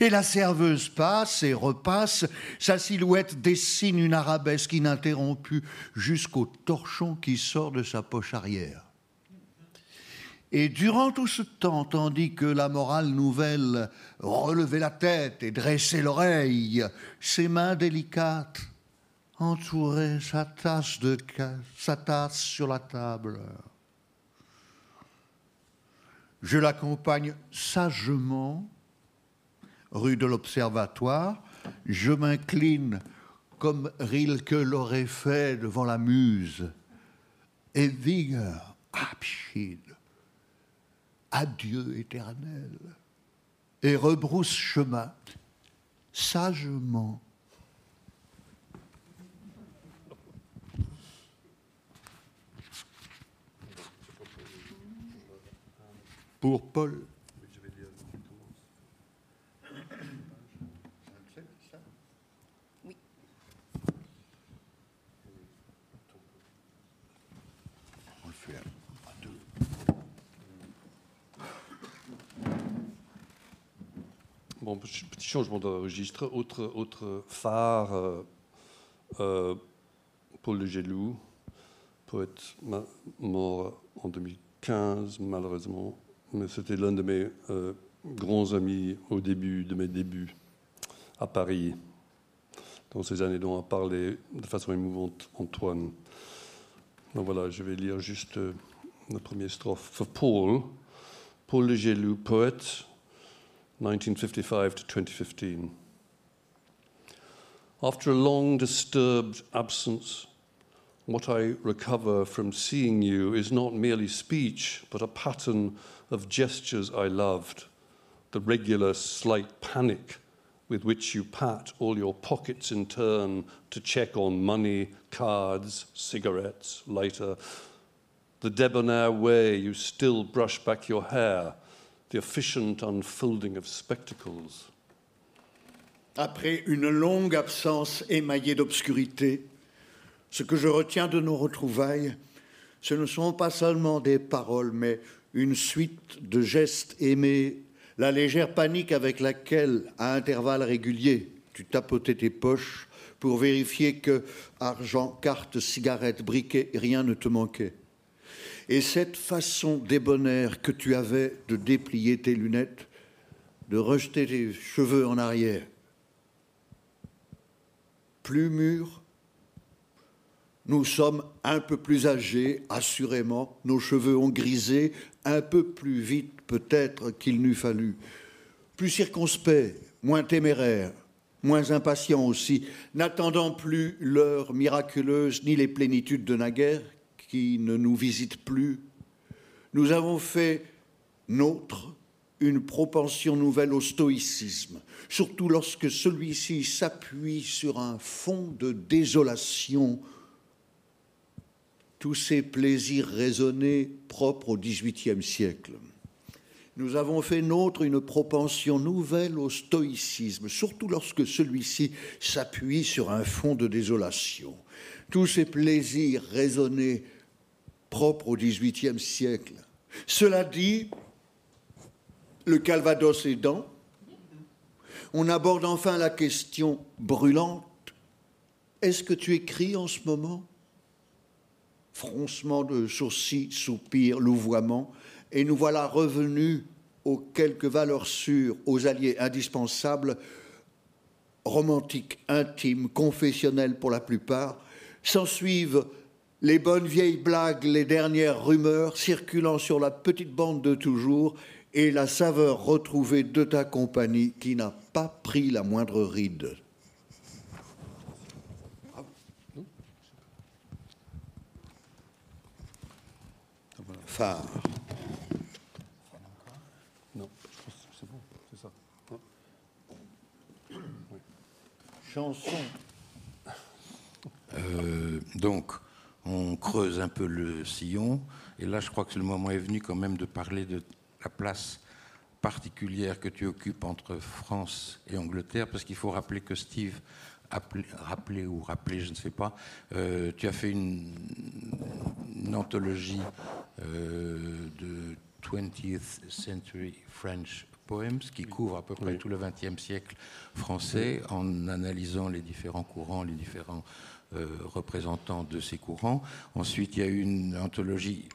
Et la serveuse passe et repasse, sa silhouette dessine une arabesque ininterrompue jusqu'au torchon qui sort de sa poche arrière. Et durant tout ce temps, tandis que la morale nouvelle relevait la tête et dressait l'oreille, ses mains délicates entouraient sa tasse, de, sa tasse sur la table. Je l'accompagne sagement rue de l'Observatoire. Je m'incline comme Rilke l'aurait fait devant la muse. Et vigueur, Abschied, adieu éternel. Et rebrousse chemin sagement pour Paul. Oui. On le fait à deux. Bon, petit changement de registre. Autre, autre phare, euh, euh, Paul Le Gélou, poète mort en 2015, malheureusement mais c'était l'un de mes euh, grands amis au début de mes débuts à Paris, dans ces années dont a parlé de façon émouvante Antoine. Donc voilà, je vais lire juste la première strophe. For Paul, Paul Le poète, 1955 to 2015. After a long, disturbed absence, what I recover from seeing you is not merely speech, but a pattern of gestures I loved, the regular slight panic with which you pat all your pockets in turn to check on money, cards, cigarettes, lighter, the debonair way you still brush back your hair, the efficient unfolding of spectacles. Après une longue absence émaillée d'obscurité, ce que je retiens de nos retrouvailles, ce ne sont pas seulement des paroles, mais une suite de gestes aimés, la légère panique avec laquelle, à intervalles réguliers, tu tapotais tes poches pour vérifier que argent, carte, cigarette, briquet, rien ne te manquait. Et cette façon débonnaire que tu avais de déplier tes lunettes, de rejeter tes cheveux en arrière, plus mûrs, Nous sommes un peu plus âgés, assurément, nos cheveux ont grisé un peu plus vite peut-être qu'il n'eût fallu, plus circonspects, moins téméraires, moins impatients aussi, n'attendant plus l'heure miraculeuse ni les plénitudes de naguère qui ne nous visitent plus. Nous avons fait nôtre une propension nouvelle au stoïcisme, surtout lorsque celui-ci s'appuie sur un fond de désolation. Tous ces plaisirs raisonnés propres au XVIIIe siècle. Nous avons fait nôtre une propension nouvelle au stoïcisme, surtout lorsque celui-ci s'appuie sur un fond de désolation. Tous ces plaisirs raisonnés propres au XVIIIe siècle. Cela dit, le Calvados aidant, on aborde enfin la question brûlante est-ce que tu écris en ce moment? Froncement de sourcils, soupir, louvoiement, et nous voilà revenus aux quelques valeurs sûres, aux alliés indispensables, romantiques, intimes, confessionnels pour la plupart. S'ensuivent les bonnes vieilles blagues, les dernières rumeurs circulant sur la petite bande de toujours, et la saveur retrouvée de ta compagnie qui n'a pas pris la moindre ride. Phare. Non, je pense que c'est bon, c'est ça. Chanson. Euh, donc, on creuse un peu le sillon, et là, je crois que le moment est venu quand même de parler de la place particulière que tu occupes entre France et Angleterre, parce qu'il faut rappeler que Steve, rappelé ou rappelé, je ne sais pas, euh, tu as fait une, une anthologie euh, de 20th Century French Poems qui couvre à peu près Oui. tout le XXe siècle français en analysant les différents courants, les différents euh, représentants de ces courants. Ensuite, il y a eu une anthologie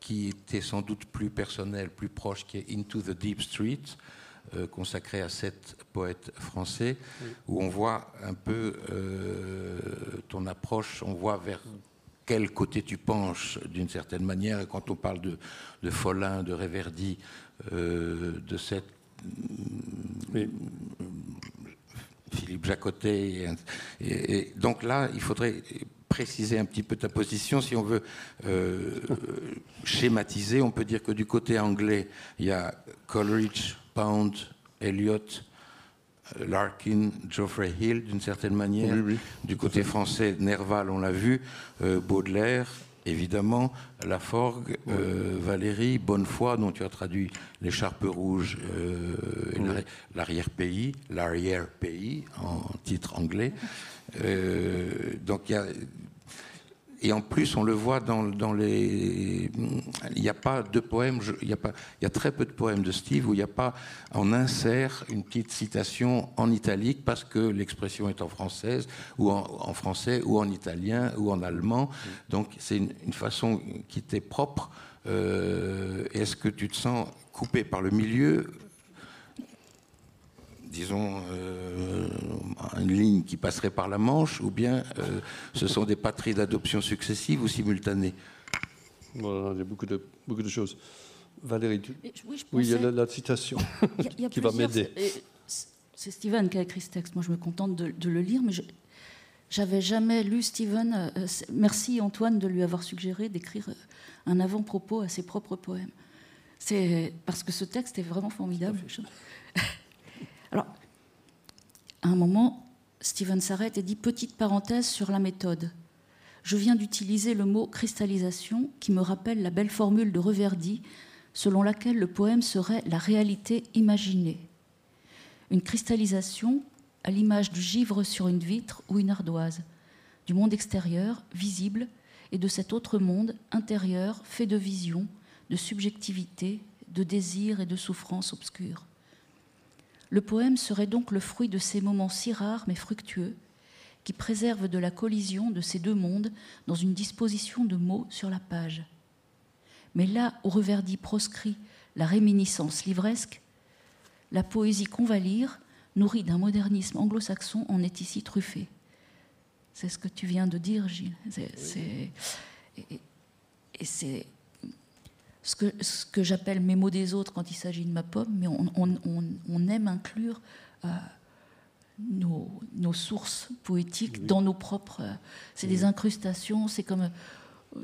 qui était sans doute plus personnelle, plus proche, qui est Into the Deep Street, euh, consacrée à sept poètes français, où on voit un peu euh, ton approche, on voit vers quel côté tu penches d'une certaine manière. Et quand on parle de, de Follin, de Réverdy, euh, de cette Oui. Philippe Jacotet. Et, et- et donc là, il faudrait préciser un petit peu ta position. Si on veut euh, schématiser, on peut dire que du côté anglais, il y a Coleridge, Pound, Eliot, Larkin, Geoffrey Hill, d'une certaine manière. Oui, oui. Du côté français, Nerval, on l'a vu, euh, Baudelaire, évidemment, Laforgue, euh, Valérie, Bonnefoy, dont tu as traduit L'écharpe rouge, euh, l'arrière-pays, l'arrière-pays, en titre anglais. Euh, donc il y a. Et en plus, on le voit dans, dans les. Il n'y a pas de poèmes, je- il y, a pas, il y a très peu de poèmes de Steve où il n'y a pas. On insère une petite citation en italique parce que l'expression est en française, ou en, en français, ou en italien, ou en allemand. Donc c'est une, une façon qui t'est propre. Euh, Est-ce que tu te sens coupé par le milieu disons, euh, une ligne qui passerait par la Manche, ou bien euh, ce sont des patries d'adoption successives ou simultanées? Voilà, il y a beaucoup de, beaucoup de choses. Valérie, tu- Oui, je oui, il y a la, la citation. Y a- il y a qui va m'aider. et c'est- Steven qui a écrit ce texte. Moi, je me contente de, de le lire, mais je j'avais jamais lu Steven. euh, c'est- merci Antoine de lui avoir suggéré d'écrire euh, un avant-propos à ses propres poèmes. C'est parce que ce texte est vraiment formidable. Alors, à un moment, Steven s'arrête et dit petite parenthèse sur la méthode. Je viens d'utiliser le mot cristallisation qui me rappelle la belle formule de Reverdy selon laquelle le poème serait la réalité imaginée. Une cristallisation à l'image du givre sur une vitre ou une ardoise, du monde extérieur, visible, et de cet autre monde intérieur fait de vision, de subjectivité, de désir et de souffrance obscure. Le poème serait donc le fruit de ces moments si rares mais fructueux qui préservent de la collision de ces deux mondes dans une disposition de mots sur la page. Mais là où Reverdy proscrit la réminiscence livresque, la poésie qu'on va lire, nourrie d'un modernisme anglo-saxon, en est ici truffée. C'est ce que tu viens de dire, Gilles. C'est, et, c'est ce que, ce que j'appelle mes mots des autres quand il s'agit de ma pomme, mais on, on, aime inclure euh, nos, nos, sources poétiques dans nos propres. c'est des incrustations, c'est comme,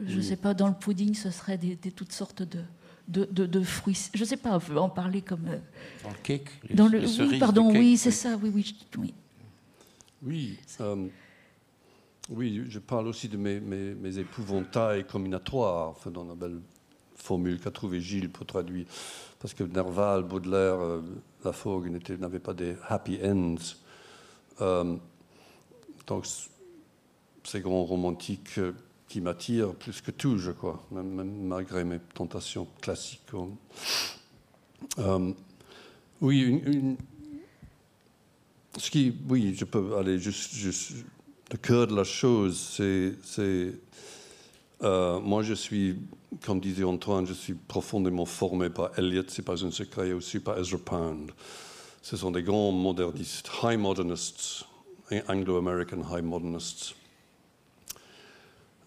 je ne sais pas, dans le pudding, ce serait des, toutes sortes de, de, de, fruits. Je ne sais pas, on peut en parler comme. Euh, dans le cake dans le, Oui, pardon, oui, c'est ça, oui, oui. Oui, oui, euh, oui, je parle aussi de mes, mes, mes épouvantails combinatoires, enfin, dans la belle formule qu'a trouvé Gilles pour traduire. Parce que Nerval, Baudelaire, euh, Laforgue n'avaient pas des happy ends. Euh, donc, ces grands romantiques euh, qui m'attirent plus que tout, je crois, même, malgré mes tentations classiques. Euh, oui, ce qui, oui, je peux aller juste, juste le cœur de la chose, c'est, moi je suis, comme disait Antoine, je suis profondément formé par Eliot, c'est pas un secret, aussi par Ezra Pound ce sont des grands modernistes, high modernists, anglo-american high modernists.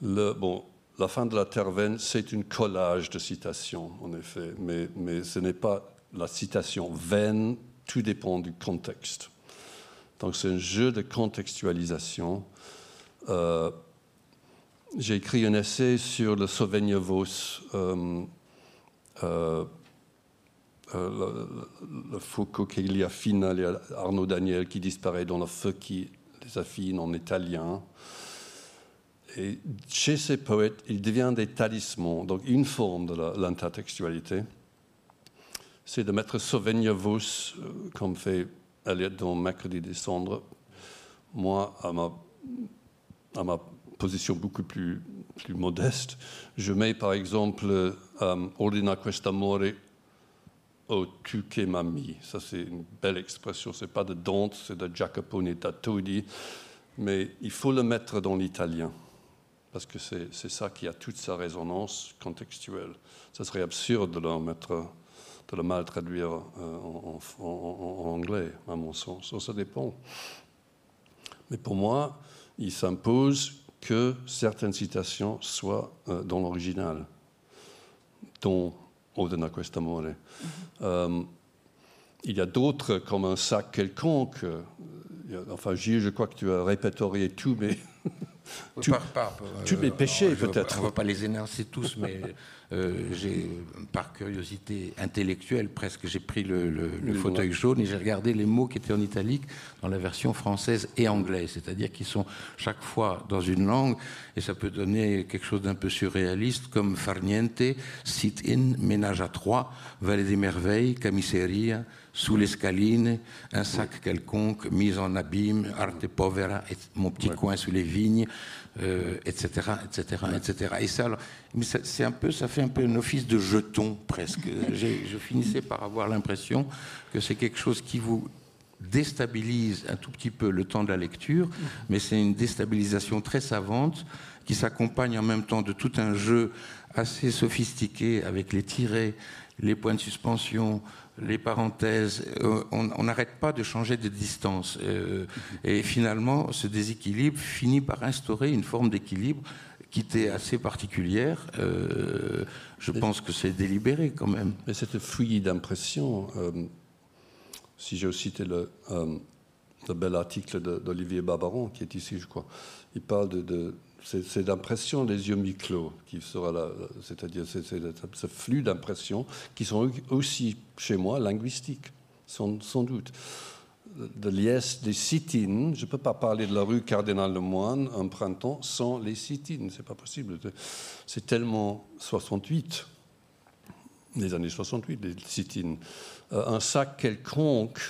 Bon, la fin de la terre vaine, c'est une collage de citations, en effet, mais, mais ce n'est pas la citation vaine, tout dépend du contexte. Donc c'est un jeu de contextualisation. Euh, j'ai écrit un essai sur le Sauvignon Vos. Euh, euh, euh, le, Foucault qui affine, Arnaud Daniel qui disparaît dans le feu qui les affine en italien. Et chez ces poètes, il devient des talismans. Donc, une forme de l'intertextualité, c'est de mettre Sauvignon Vos, euh, comme fait Eliot dans Mercredi décembre, moi, à ma, à ma position beaucoup plus, plus modeste, je mets par exemple um, Ordina quest'amore Oh, tu che m'ami. Ça, c'est une belle expression. Ce n'est pas de Dante, c'est de Jacopone Todi. Mais il faut le mettre dans l'italien. Parce que c'est ça qui a toute sa résonance contextuelle. Ce serait absurde de le, mettre, de le mal traduire euh, en, anglais, à mon sens. Ça, dépend. Mais pour moi, il s'impose que certaines citations soient euh, dans l'original, dont Odena Questamore. Mm -hmm. il y a d'autres, comme un sac quelconque. Euh, enfin, Gilles, je crois que tu as répertorié tout, tu, tu mes péchés, peut-être. On ne va pas les énoncer tous, mais euh, j'ai, par curiosité intellectuelle presque, j'ai pris le, fauteuil jaune et j'ai regardé les mots qui étaient en italique dans la version française et anglaise, c'est-à-dire qu'ils sont chaque fois dans une langue et ça peut donner quelque chose d'un peu surréaliste comme farniente, sit-in, ménage à trois, vallée des merveilles, camiseria, sous l'escaline, un sac quelconque, mise en abîme, arte povera, mon petit coin sous les vignes, etc., etc., etc. Et ça, mais c'est un peu, ça fait un peu un office de jeton presque. Je finissais par avoir l'impression que c'est quelque chose qui vous déstabilise un tout petit peu le temps de la lecture, mais c'est une déstabilisation très savante qui s'accompagne en même temps de tout un jeu assez sophistiqué avec les tirets, les points de suspension, les parenthèses, euh, on n'arrête pas de changer de distance. Euh, et finalement, ce déséquilibre finit par instaurer une forme d'équilibre qui était assez particulière. Euh, je pense que c'est délibéré quand même. Mais cette fouillis d'impression, si j'ai cité le, le, bel article d'Olivier Barbaron, qui est ici, je crois, il parle de c'est d'impression des yeux mi-clos qui sera là, c'est-à-dire ce flux d'impressions qui sont aussi chez moi linguistiques, sans, doute. De liesse des citines, je ne peux pas parler de la rue Cardinal Lemoine un printemps sans les citines, c'est pas possible. C'est tellement 68, les années 68, les citines. Euh, un sac quelconque,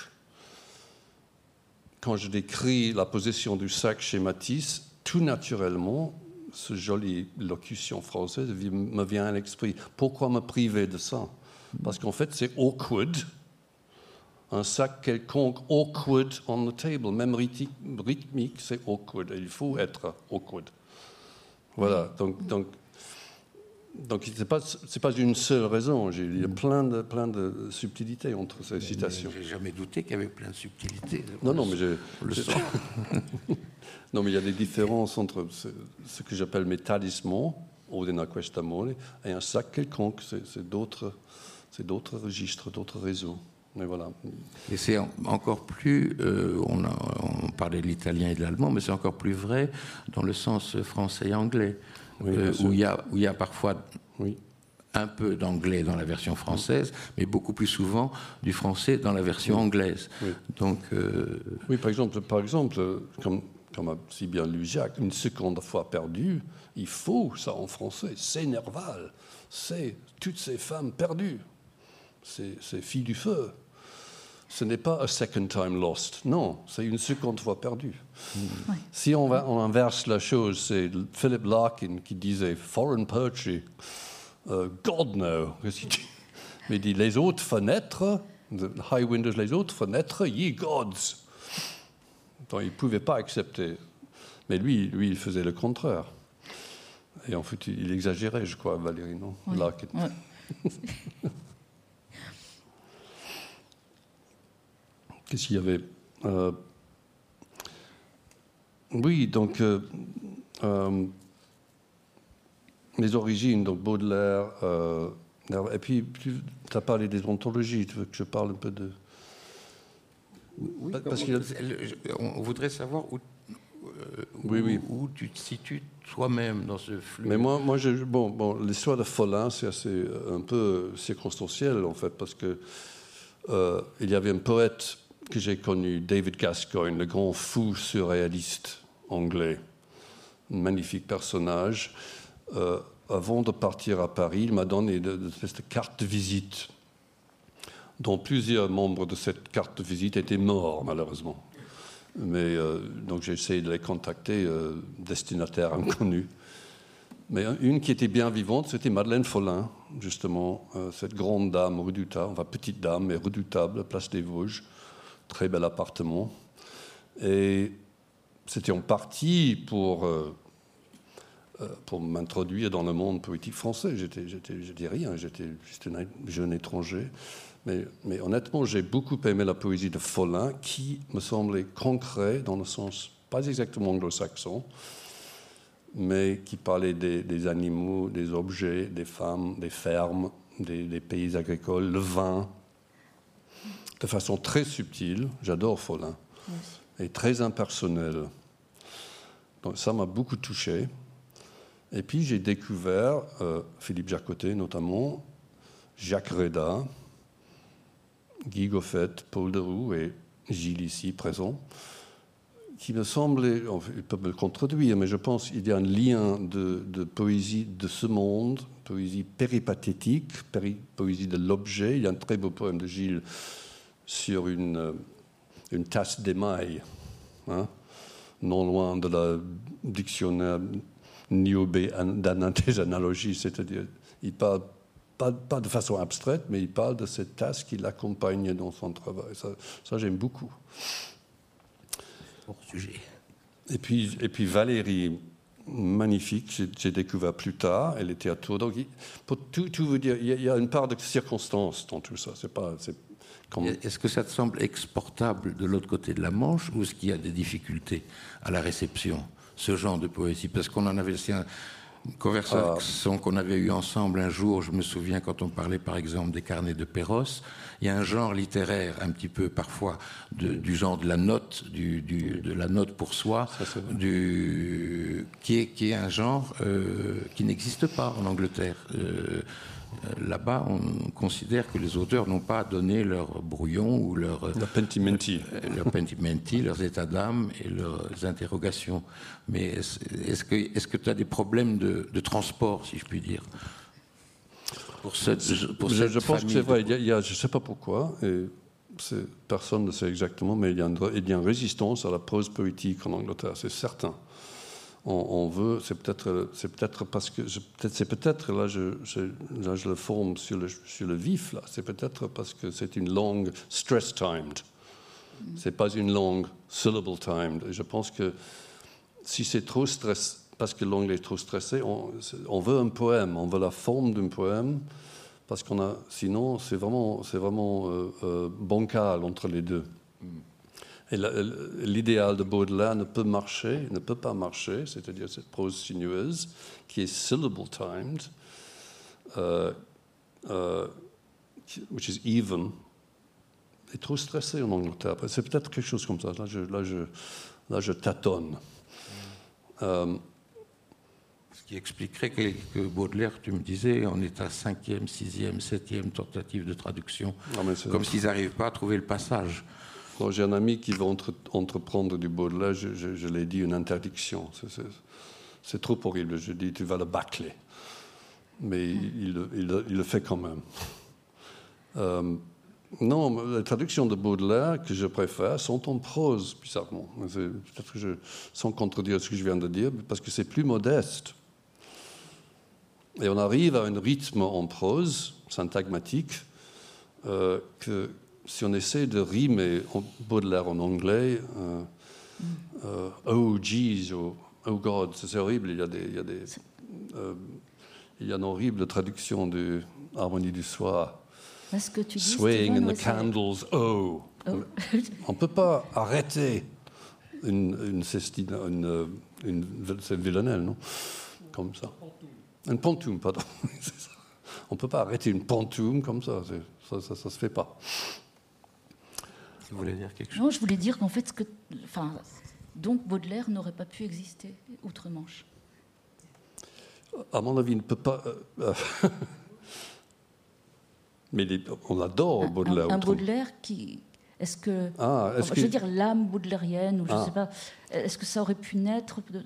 quand je décris la position du sac chez Matisse, tout naturellement, ce jolie locution française me vient à l'esprit. Pourquoi me priver de ça? Parce qu'en fait, c'est awkward. Un sac quelconque awkward on the table, même rythmique, c'est awkward. il faut être awkward. Voilà. Donc, donc donc c'est pas c'est pas une seule raison. Il y a plein de plein de subtilités entre ces citations. J'ai jamais douté qu'il y avait plein de subtilités. Non, non, mais le sens. non, mais il y a des différences entre ce, ce que j'appelle mes talismans, ordina questa mole, et un sac quelconque. C'est d'autres, registres, d'autres réseaux. Mais voilà. Et c'est en- encore plus, euh, on, a- on parlait de l'italien et de l'allemand, mais c'est encore plus vrai dans le sens français et anglais, Oui, euh, où, il y a, où il y a parfois Oui. un peu d'anglais dans la version française, mais beaucoup plus souvent du français dans la version anglaise. Oui. Donc, euh, Oui, par exemple, par exemple comme, comme a si bien lu Jacques, une seconde fois perdue, il faut ça en français. C'est Nerval. C'est toutes ces femmes perdues. C'est c'est filles du feu. Ce n'est pas a second time lost. Non, c'est une seconde fois perdue. Ouais. Si on, va- on inverse la chose, c'est Philip Larkin qui disait foreign poetry. Euh, God no. Mais il dit les autres fenêtres, the high windows, les autres fenêtres, ye gods. Donc il ne pouvait pas accepter. Mais lui, lui, il faisait le contraire. Et en fait, il exagérait, je crois, Valérie, non? Oui. Larkin. Qu'est-ce qu'il y avait Euh, Oui, donc euh, euh, les origines, donc Baudelaire, euh, et puis tu as parlé des ontologies, tu veux que je parle un peu de... oui, Parce je- on voudrait savoir où, euh, Oui, où- oui. où tu te situes toi-même dans ce flux. Mais moi, moi je, bon, bon, l'histoire de Follin, c'est assez euh, un peu circonstanciel en fait, parce que euh, il y avait un poète que j'ai connu, David Gascoigne, le grand fou surréaliste anglais, un magnifique personnage. Euh, avant de partir à Paris, il m'a donné une espèce de carte de visite, dont plusieurs membres de cette carte de visite étaient morts, malheureusement. Mais euh, donc j'ai essayé de les contacter, euh, destinataires inconnus. Mais une qui était bien vivante, c'était Madeleine Follin, justement, euh, cette grande dame redoutable, enfin petite dame, mais redoutable, place des Vosges, très bel appartement. Et c'était en partie pour, euh, euh, pour m'introduire dans le monde politique français. J'étais, j'étais, rien, j'étais juste un jeune étranger. Mais, mais honnêtement, j'ai beaucoup aimé la poésie de Follin, qui me semblait concret dans le sens pas exactement anglo-saxon, mais qui parlait des, animaux, des objets, des femmes, des fermes, des pays agricoles, le vin, de façon très subtile. J'adore Follin, et très impersonnelle. Donc ça m'a beaucoup touché. Et puis j'ai découvert euh, Philippe Jacotet notamment, Jacques Reda, Guy Goffet, Paul Deroux et Gilles ici présent, qui me semblait, ils peuvent me contredire, mais je pense qu'il y a un lien de, de poésie de ce monde, poésie péripathétique, péri- poésie de l'objet. Il y a un très beau poème de Gilles sur une, euh, une tasse d'émail, hein, non loin de la dictionnaire niobé des analogies, c'est-à-dire il parle pas, pas de façon abstraite, mais il parle de cette tasse qui l'accompagne dans son travail. Ça, ça, j'aime beaucoup. Hors sujet. Et puis, et puis Valérie, magnifique, j'ai- découvert plus tard, elle était à Tours. Donc, pour tout, tout vous dire, il y, a, une part de circonstance dans tout ça. C'est pas, Est-ce que ça te semble exportable de l'autre côté de la Manche ou est-ce qu'il y a des difficultés à la réception, ce genre de poésie? Parce qu'on en avait, c'est un- une conversation qu'on avait eue ensemble un jour, je me souviens quand on parlait par exemple des carnets de Perros, il y a un genre littéraire un petit peu parfois de- du genre de la note, du, du- de la note pour soi, Ça, du, qui, est, qui est un genre euh, qui n'existe pas en Angleterre. Euh, Là-bas, on considère que les auteurs n'ont pas donné leur brouillon ou leur, la pentimenti. euh, leur pentimenti, leurs états d'âme et leurs interrogations. Mais est-ce que tu as des problèmes de, de transport, si je puis dire pour cette, pour je, cette je pense que c'est vrai. Il y a, il y a- je ne sais pas pourquoi, et personne ne sait exactement, mais il y, a une, il y a une résistance à la prose poétique en Angleterre, c'est certain. On, veut, c'est peut-être, c'est peut-être parce que, c'est peut-être là, je, là, je le forme sur le, sur le vif là. C'est peut-être parce que c'est une langue stress timed. C'est pas une langue syllable timed. Je pense que si c'est trop stress, parce que l'anglais est trop stressé, on, veut un poème, on veut la forme d'un poème, parce qu'on a, sinon c'est vraiment, c'est vraiment euh, euh, bancal entre les deux. Et l'idéal de Baudelaire ne peut marcher, ne peut pas marcher, c'est-à-dire cette prose sinueuse qui est syllable timed, euh, euh, qui- which is even, est trop stressé en Angleterre. C'est peut-être quelque chose comme ça. Là, je, là, je, là, je tâtonne. Euh, Ce qui expliquerait que, que Baudelaire, tu me disais, on est à cinquième, sixième, septième tentative de traduction, non, comme s'ils n'arrivent pas à trouver le passage. Quand j'ai un ami qui veut entre- entreprendre du Baudelaire, je, je, je l'ai dit une interdiction. C'est- trop horrible. Je dis, tu vas le bâcler. Mais il, le- fait quand même. Euh, non, les traductions de Baudelaire que je préfère sont en prose, bizarrement. Peut-être sans contredire ce que je viens de dire, parce que c'est plus modeste. Et on arrive à un rythme en prose, syntagmatique, euh, que si on essaie de rimer en- Baudelaire en anglais, euh, euh, oh geez, oh, oh God, c'est horrible. Il y a des, il y a des, euh, il y a une horrible traduction de Harmonie du soir. Est-ce que tu dis Swaying in the candles, oh. Oh. On ne peut pas arrêter une, une, cestine- une, une, c'est une villanelle, non? Comme ça. Une pantoum, pardon. On ne peut pas arrêter une pantoum comme ça. Ça ne se fait pas. Tu voulais dire quelque chose Non, je voulais dire qu'en fait, ce que, enfin, donc Baudelaire n'aurait pas pu exister outre-Manche. À mon avis, il ne peut pas. euh, euh, Mais on adore Un- Baudelaire. un, un Baudelaire qui, est-ce que, Ah, est-ce je veux que- dire l'âme baudelairienne ou je Ah. sais pas, est-ce que ça aurait pu naître de-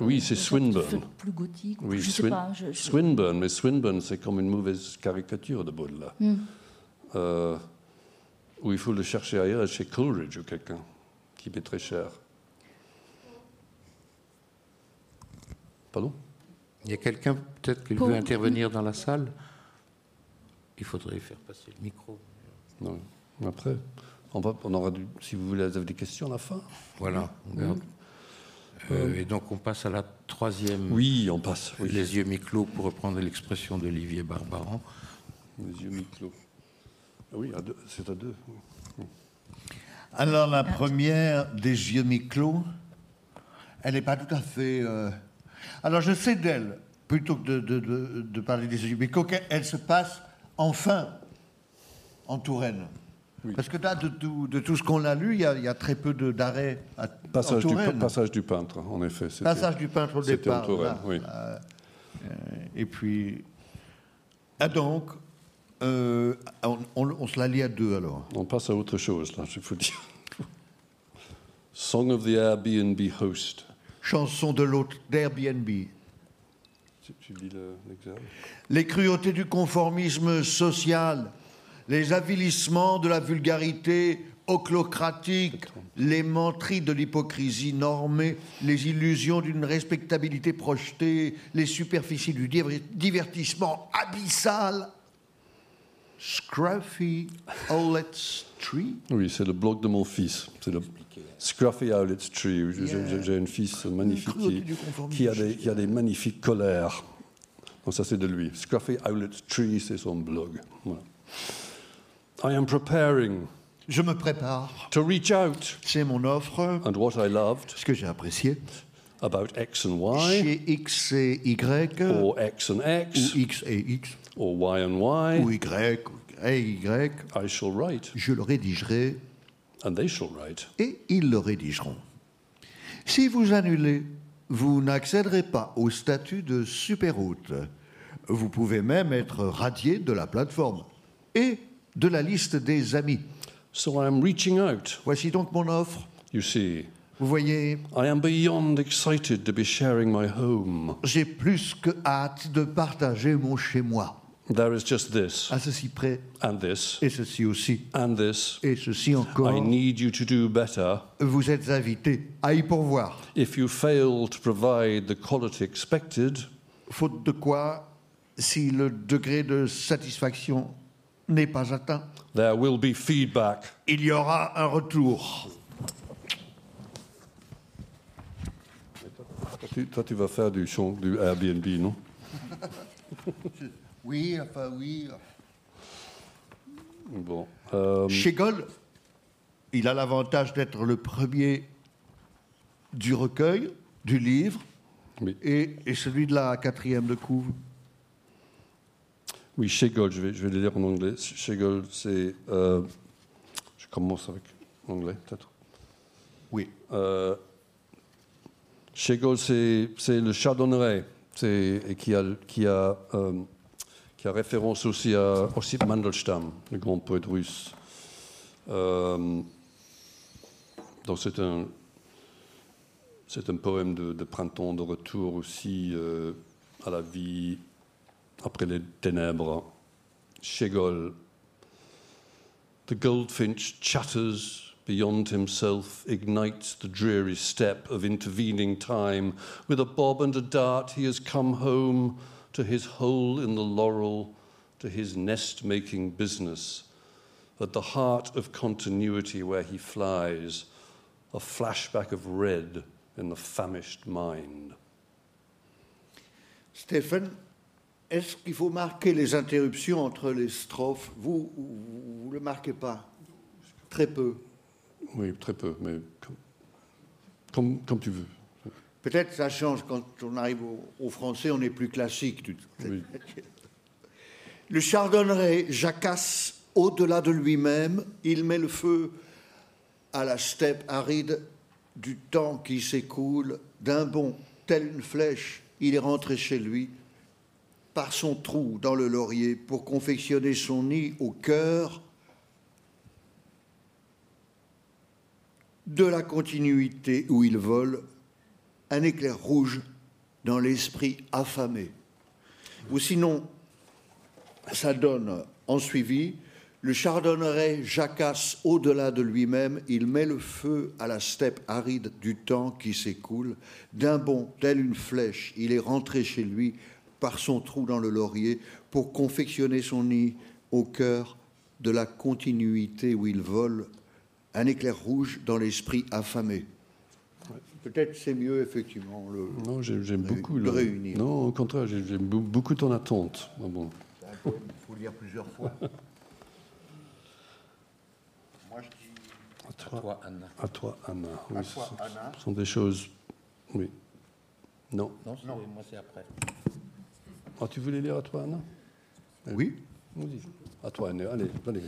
Oui, c'est Swinburne. plus gothique, ou Oui, je sais Swin- pas. je- je- Swinburne, mais Swinburne, c'est comme une mauvaise caricature de Baudelaire. Hmm. Euh, où il faut le chercher ailleurs, chez Coleridge ou quelqu'un qui paie très cher. Pardon? Il y a quelqu'un peut-être qui veut intervenir dans la salle? Il faudrait faire passer le micro. Non. Après, on, va, on aura du, si vous voulez, vous avez des questions à la fin? Voilà, garde. Euh, et donc on passe à la troisième. Oui, on passe. Oui. Les yeux mi-clos, pour reprendre l'expression d'Olivier Barbaran. Les yeux mi-clos. Oui, c'est à deux. Alors la première, des yeux mi-clos, elle n'est pas tout à fait... euh, Alors je sais d'elle, plutôt que de, de- de- de parler des yeux mi-clos, qu'elle elle se passe enfin en Touraine. Parce que là, de tout, de tout ce qu'on a lu, il y a, il y a très peu de- d'arrêts à- en Passage du, Touraine. passage du peintre, en effet. Passage du peintre au C'était en départ. Touraine, là. oui. Euh, et puis... Ah donc, euh, on, on- on se la lit à deux alors. On passe à autre chose, là, je vous dis. Song of the Airbnb host. Chanson de l'hôte d'Airbnb. Tu, tu lis le- l'exemple? Les cruautés du conformisme social, les avilissements de la vulgarité oclocratique, les menteries de l'hypocrisie normée, les illusions d'une respectabilité projetée, les superficies du diver- divertissement abyssal. Scruffy Owlet's Tree Oui, c'est le blog de mon fils. C'est le Scruffy Owlet's Tree. J'ai- un fils magnifique qui, a des, qui a des magnifiques colères. Donc ça, c'est de lui. Scruffy Owlet's Tree, c'est son blog. Voilà. I am preparing Je me prépare. to reach out. C'est mon offre, And what I loved ce que j'ai apprécié. about X and Y, Chez X et Y, or X and ou X, X et X, or Y and ou Y, Y, et Y, I shall write, je le rédigerai and they shall write. et ils le rédigeront. Si vous annulez, vous n'accéderez pas au statut de super-hôte. Vous pouvez même être radié de la plateforme et de la liste des amis. So I am reaching out. Voici donc mon offre. You see, Vous voyez, I am beyond excited to be sharing my home. j'ai plus que hâte de partager mon chez-moi. There is just this, À ceci près, and this, et ceci aussi, and this. et ceci encore. I need you to do better. Vous êtes invité à y pourvoir. If you fail to provide the quality expected, Faute de quoi, si le degré de satisfaction n'est pas atteint, there will be feedback. il y aura un retour. toi, tu vas faire du, chant, du Airbnb, non? Oui, enfin oui. Bon. euh, Chez Gaulle, il a l'avantage d'être le premier du recueil, du livre, oui. et, et celui de la quatrième de couve. Oui, je vais, je vais le lire en anglais. Schegel, c'est. euh, je commence avec l'anglais, peut-être. Oui. Euh, Schegel, c'est c'est le chardonneret, qui a, qui, a, euh, qui a référence aussi à Mandelstam, le grand poète russe. Euh, donc c'est un, c'est un poème de, printemps, de retour aussi euh, à la vie après les ténèbres. Schegel. The goldfinch chatters beyond himself, ignites the dreary step of intervening time. With a bob and a dart, he has come home to his hole in the laurel, to his nest making business. At the heart of continuity where he flies, a flashback of red in the famished mind. Stéphane, est-ce qu'il faut marquer les interruptions entre les strophes Vous, vous ne le marquez pas Très peu. Oui, très peu, mais comme, comme, comme tu veux. Peut-être ça change quand on arrive au, au français, on est plus classique. Oui. Le chardonneret jacasse au-delà de lui-même, il met le feu à la steppe aride du temps qui s'écoule. D'un bond, tel une flèche, il est rentré chez lui par son trou dans le laurier pour confectionner son nid au cœur de la continuité où il vole, un éclair rouge dans l'esprit affamé. Ou sinon, ça donne en suivi le chardonneret jacasse au-delà de lui-même, il met le feu à la steppe aride du temps qui s'écoule. D'un bond, tel une flèche, il est rentré chez lui par son trou dans le laurier pour confectionner son nid au cœur de la continuité où il vole, un éclair rouge dans l'esprit affamé. Peut-être c'est mieux, effectivement. Le... Non, j'aime j'aime de- beaucoup de le. réunir. Non, au contraire, j'aime j'aime beau- beaucoup ton attente. Ah bon. Il faut lire plusieurs fois. Moi, je dis À toi, Toi, Anna. à toi, Anna. Oui, à ce toi, sont- Anna. ce sont des choses. Oui. Non. Non, c'est- moi c'est après. Ah, tu voulais lire à toi, Anna? Oui. Vas-y. À toi, Anna. Allez, allez.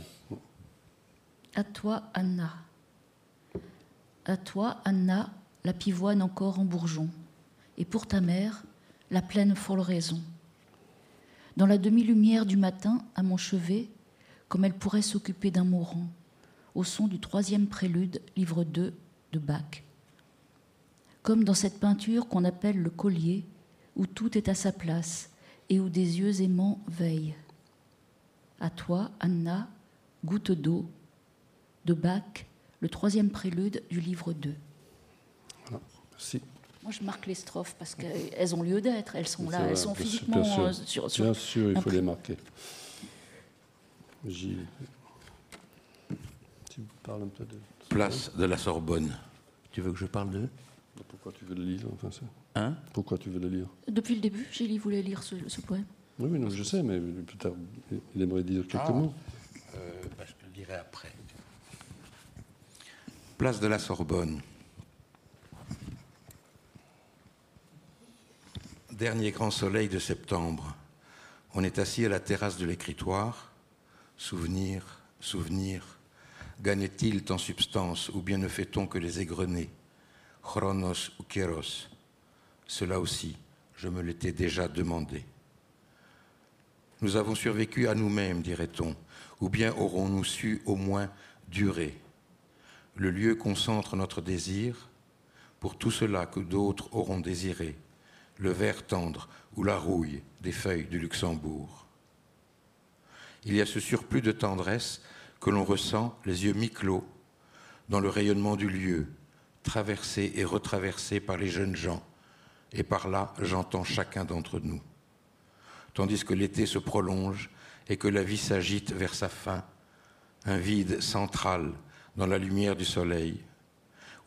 À toi, Anna. À toi, Anna, la pivoine encore en bourgeon. Et pour ta mère, la pleine floraison. Dans la demi-lumière du matin, à mon chevet, comme elle pourrait s'occuper d'un mourant, au son du troisième prélude, livre 2 de Bach. Comme dans cette peinture qu'on appelle le collier, où tout est à sa place et où des yeux aimants veillent. À toi, Anna, goutte d'eau, de Bach, le troisième prélude du livre 2. Moi, je marque les strophes parce qu'elles ont lieu d'être, elles sont là, vrai, elles sont bien sûr, physiquement bien sûr. euh, sur, sur- Bien sûr, il faut les marquer. Gilles. Tu parles un peu de. Place de la Sorbonne. Tu veux que je parle d'eux? Pourquoi tu veux le lire enfin, Hein? Pourquoi tu veux le lire? Depuis le début, Gilles voulait lire ce, ce poème. Oui, oui, non, je sais, mais plus tard, il aimerait dire quelques Ah. mots. Euh, bah, Je te le dirai après. Place de la Sorbonne. Dernier grand soleil de septembre. On est assis à la terrasse de l'écritoire. Souvenir, souvenir. Gagne-t-il en substance ou bien ne fait-on que les égrener? Chronos ou Kéros Cela aussi, je me l'étais déjà demandé. Nous avons survécu à nous-mêmes, dirait-on, ou bien aurons-nous su au moins durer? Le lieu concentre notre désir pour tout cela que d'autres auront désiré, le verre tendre ou la rouille des feuilles du Luxembourg. Il y a ce surplus de tendresse que l'on ressent les yeux mi-clos dans le rayonnement du lieu, traversé et retraversé par les jeunes gens, et par là j'entends chacun d'entre nous tandis que l'été se prolonge et que la vie s'agite vers sa fin, un vide central dans la lumière du soleil,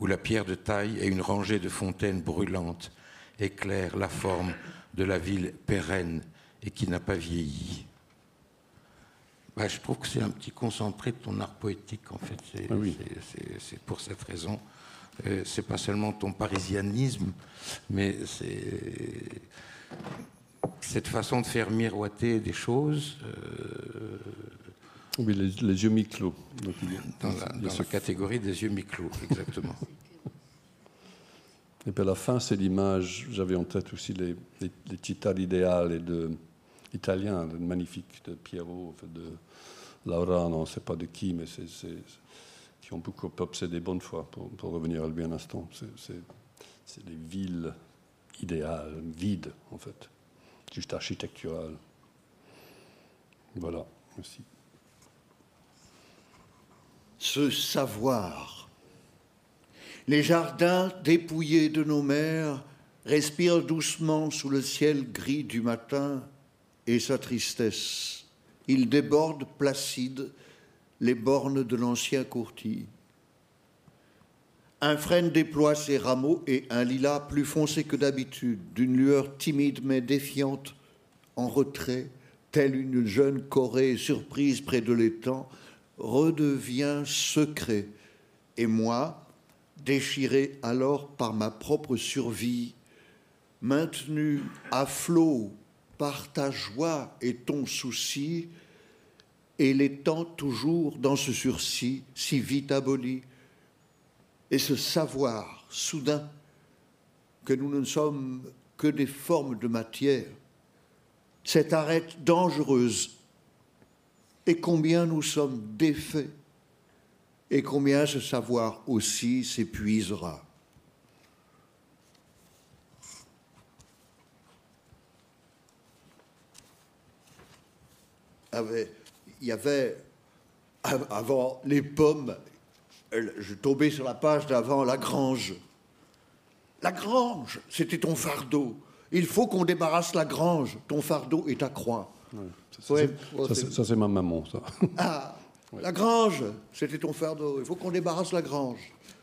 où la pierre de taille et une rangée de fontaines brûlantes éclaire la forme de la ville pérenne et qui n'a pas vieilli. Bah, je trouve que c'est un petit concentré de ton art poétique, en fait. C'est Ah oui. pour cette raison. Euh, c'est pas seulement ton parisianisme, mais c'est cette façon de faire miroiter des choses euh, Oui, les, les yeux mi-clos. Dans la, dans la catégorie des yeux mi-clos, exactement. Et puis à la fin, c'est l'image. J'avais en tête aussi les, les, les città d'idéal et de italiens, magnifiques, de Piero, de Laura, non, c'est pas de qui, mais c'est, qui ont beaucoup obsédé bonne fois, pour, pour revenir à lui un instant. C'est des villes idéales, vides, en fait, juste architecturales. Voilà, merci. ce savoir. Les jardins dépouillés de nos mères respirent doucement sous le ciel gris du matin et sa tristesse. Ils débordent placides les bornes de l'ancien courtis. Un frêne déploie ses rameaux et un lilas plus foncé que d'habitude, d'une lueur timide mais défiante, en retrait, telle une jeune Corée surprise près de l'étang, redevient secret. Et moi, déchiré alors par ma propre survie, maintenu à flot par ta joie et ton souci, et l'étang toujours dans ce sursis si vite aboli, et ce savoir soudain que nous ne sommes que des formes de matière, cette arête dangereuse, et combien nous sommes défaits, et combien ce savoir aussi s'épuisera. Il y avait, av- avant les pommes, je tombais sur la page d'avant La Grange. La Grange, c'était ton fardeau. Il faut qu'on débarrasse la Grange. Ton fardeau est à croix. Ouais, c'est- ça, c'est ma maman, ça. ah, la grange, c'était ton fardeau. Il faut qu'on débarrasse la grange.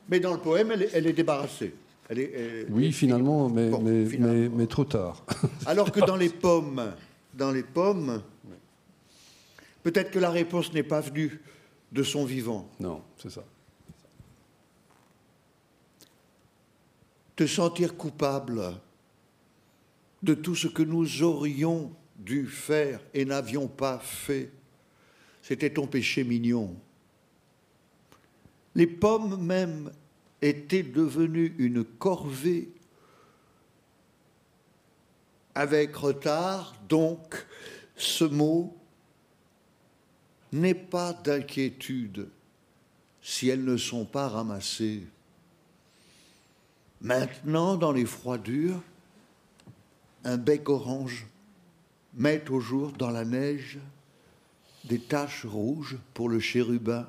Mais dans le poème, elle est, elle est débarrassée. Elle est- elle- Oui, finalement, mais, Bon, mais, finalement. mais, mais trop tard. Alors que dans les pommes, dans les pommes, peut-être que la réponse n'est pas venue de son vivant. non, c'est ça. Te sentir coupable de tout ce que nous aurions dû faire et n'avions pas fait, c'était ton péché mignon. Les pommes même étaient devenues une corvée avec retard, donc ce mot n'est pas d'inquiétude si elles ne sont pas ramassées. Maintenant, dans les froidures, un bec orange met au jour dans la neige des taches rouges pour le chérubin.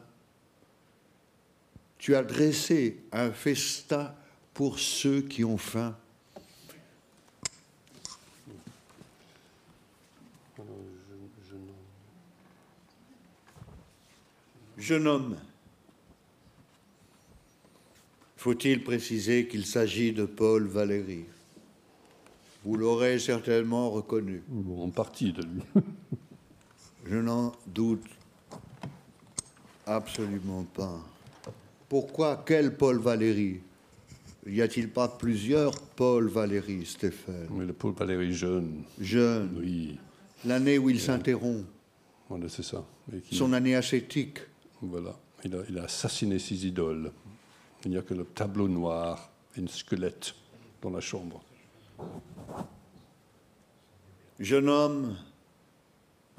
Tu as dressé un festin pour ceux qui ont faim. Jeune homme, faut-il préciser qu'il s'agit de Paul Valéry? Vous l'aurez certainement reconnu. En partie de lui. Je n'en doute absolument pas. Pourquoi? Quel Paul Valéry? Y a-t-il pas plusieurs Paul Valéry, Stéphane? Mais le Paul Valéry jeune, Jeune, oui, l'année où il s'interrompt, voilà, c'est ça. Qui- son année ascétique. Voilà, il a, il a assassiné ses idoles. Il n'y a que le tableau noir et une squelette dans la chambre. Jeune homme,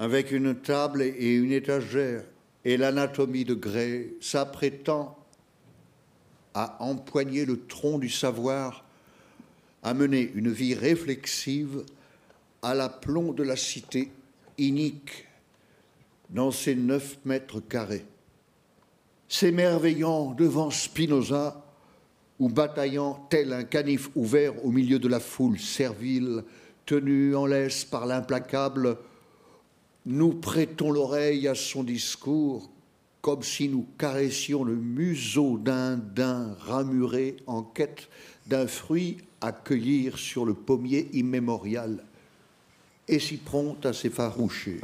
avec une table et une étagère et l'anatomie de Gray, s'apprêtant à empoigner le tronc du savoir, à mener une vie réflexive à l'aplomb de la cité inique dans ses neuf mètres carrés, s'émerveillant devant Spinoza ou bataillant tel un canif ouvert au milieu de la foule servile, tenu en laisse par l'implacable, nous prêtons l'oreille à son discours comme si nous caressions le museau d'un daim ramuré en quête d'un fruit à cueillir sur le pommier immémorial, et si prompt à s'effaroucher.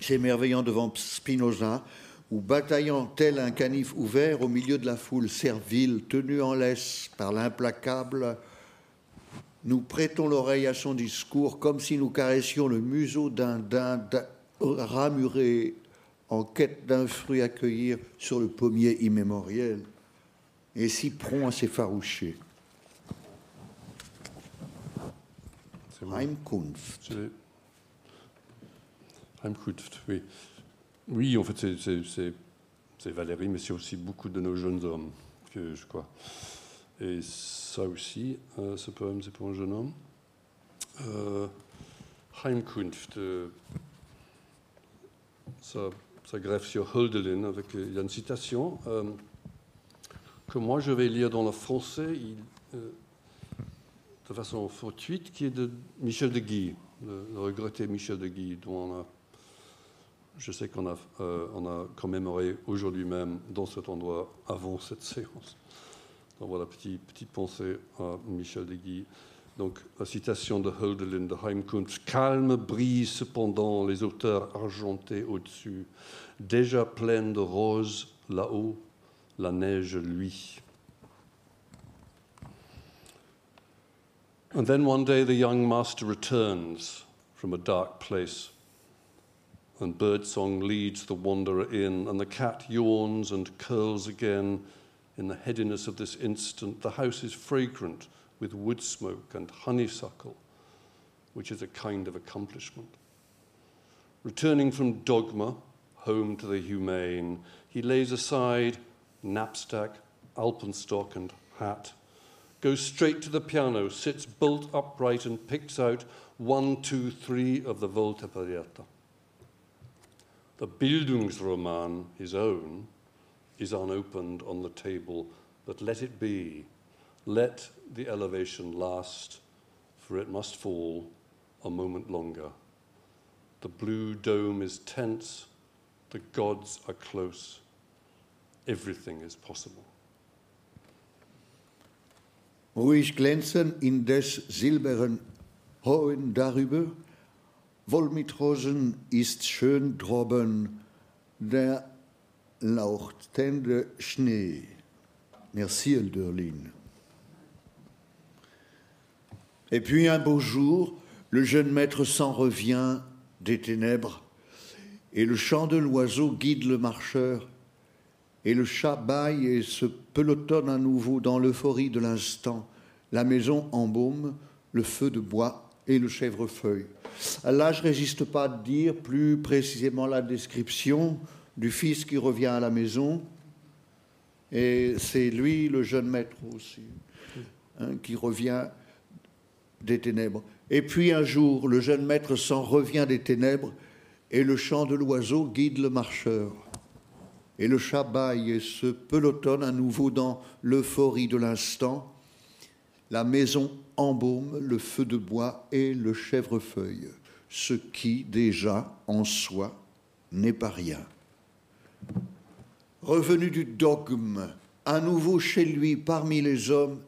S'émerveillant devant Spinoza, ou bataillant tel un canif ouvert au milieu de la foule servile, tenue en laisse par l'implacable, nous prêtons l'oreille à son discours comme si nous caressions le museau d'un dinde ramuré en quête d'un fruit à cueillir sur le pommier immémoriel, et si prompt à s'effaroucher. C'est moi. Heimkunft. Heimkunft, oui. Oui, en fait, c'est Valérie, mais c'est aussi beaucoup de nos jeunes hommes, que je crois. Et ça aussi, euh, ce poème, c'est pour un jeune homme. Euh, Heimkunft, euh, ça, greffe sur Hölderlin, avec, il y a une citation que moi je vais lire dans le français. De façon fortuite, qui est de Michel de Guy, le, le regretté Michel de Guy, dont on a, je sais qu'on a, a commémoré aujourd'hui même dans cet endroit avant cette séance. Donc voilà, petit, petite pensée à Michel de Guy. Donc la citation de Hölderlin de Heimkunft. Calme brille cependant les auteurs argentés au-dessus, déjà pleine de roses là-haut, la neige lui. And then one day the young master returns from a dark place, and birdsong leads the wanderer in, and the cat yawns and curls again in the headiness of this instant. The house is fragrant with wood smoke and honeysuckle, which is a kind of accomplishment. Returning from dogma, home to the humane, he lays aside knapsack, alpenstock, and hat goes straight to the piano, sits bolt upright, and picks out one, two, three of the Volta Parietta. The Bildungsroman, his own, is unopened on the table, but let it be. Let the elevation last, for it must fall a moment longer. The blue dome is tense, the gods are close, everything is possible. Ruhig glänzen in des silberen Hohen darüber. Wohl mit Rosen ist schön droben der Schnee. Merci Hölderlin. Et puis un beau jour, le jeune maître s'en revient des ténèbres, et le chant de l'oiseau guide le marcheur, et le chat bâille et se pelotonne à nouveau dans l'euphorie de l'instant. La maison embaume, le feu de bois et le chèvrefeuille. Là, je résiste pas à dire plus précisément la description du fils qui revient à la maison. Et c'est lui, le jeune maître aussi, hein, qui revient des ténèbres. Et puis un jour, le jeune maître s'en revient des ténèbres et le chant de l'oiseau guide le marcheur. Et le chat bâille et se pelotonne à nouveau dans l'euphorie de l'instant. La maison embaume le feu de bois et le chèvrefeuille, ce qui déjà en soi n'est pas rien. Revenu du dogme, à nouveau chez lui parmi les hommes,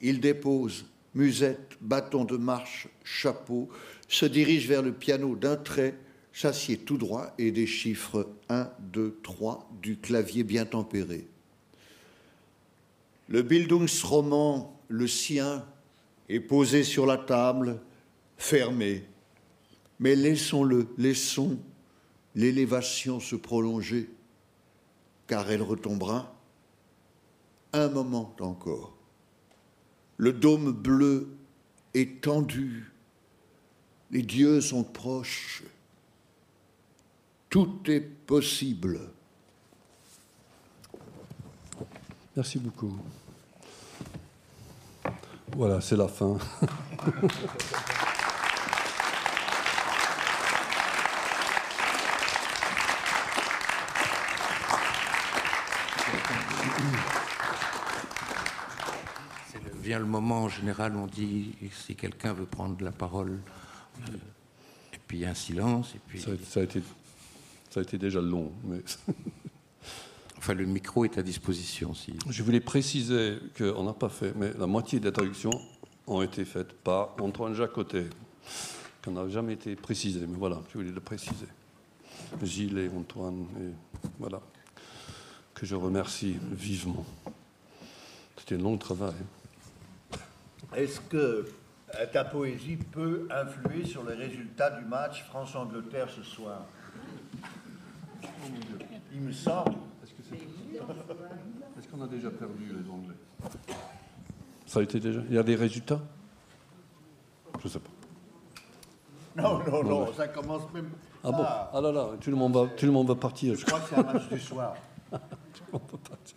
il dépose musette, bâton de marche, chapeau, se dirige vers le piano d'un trait, s'assied tout droit et déchiffre 1, 2, 3 du clavier bien tempéré. Le Bildungsroman, le sien, est posé sur la table, fermé. Mais laissons-le, laissons l'élévation se prolonger, car elle retombera un moment encore. Le dôme bleu est tendu, les dieux sont proches, tout est possible. Merci beaucoup. Voilà, c'est la fin. Vient le moment, en général, on dit si quelqu'un veut prendre la parole, euh, et puis il y a un silence, et puis Ça a, ça a été, ça a été déjà long, mais Enfin, le micro est à disposition. Si... Je voulais préciser qu'on n'a pas fait, mais la moitié des traductions ont été faites par Antoine Jacotet, qu'on n'a jamais été précisé, mais voilà, je voulais le préciser. Gilles et Antoine, et voilà, que je remercie vivement. C'était un long travail. Est-ce que euh, ta poésie peut influer sur les résultats du match France-Angleterre ce soir? Il me semble. Est-ce qu'on a déjà perdu les Anglais? Ça a été déjà Il y a des résultats? Je ne sais pas. Non, non, non, ça commence même. Ah bon? Ah là là, tout le monde va, tout le monde va partir. Je crois que c'est un match du soir. tout le monde va partir.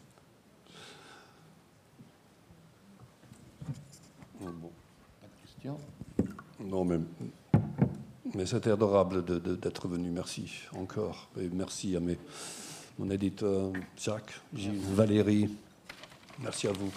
Oh, bon. Pas de questions Non, mais, mais c'était adorable d'être venu. Merci encore. Et merci à mes, mon éditeur Jacques, Gilles, Valérie. Merci à vous.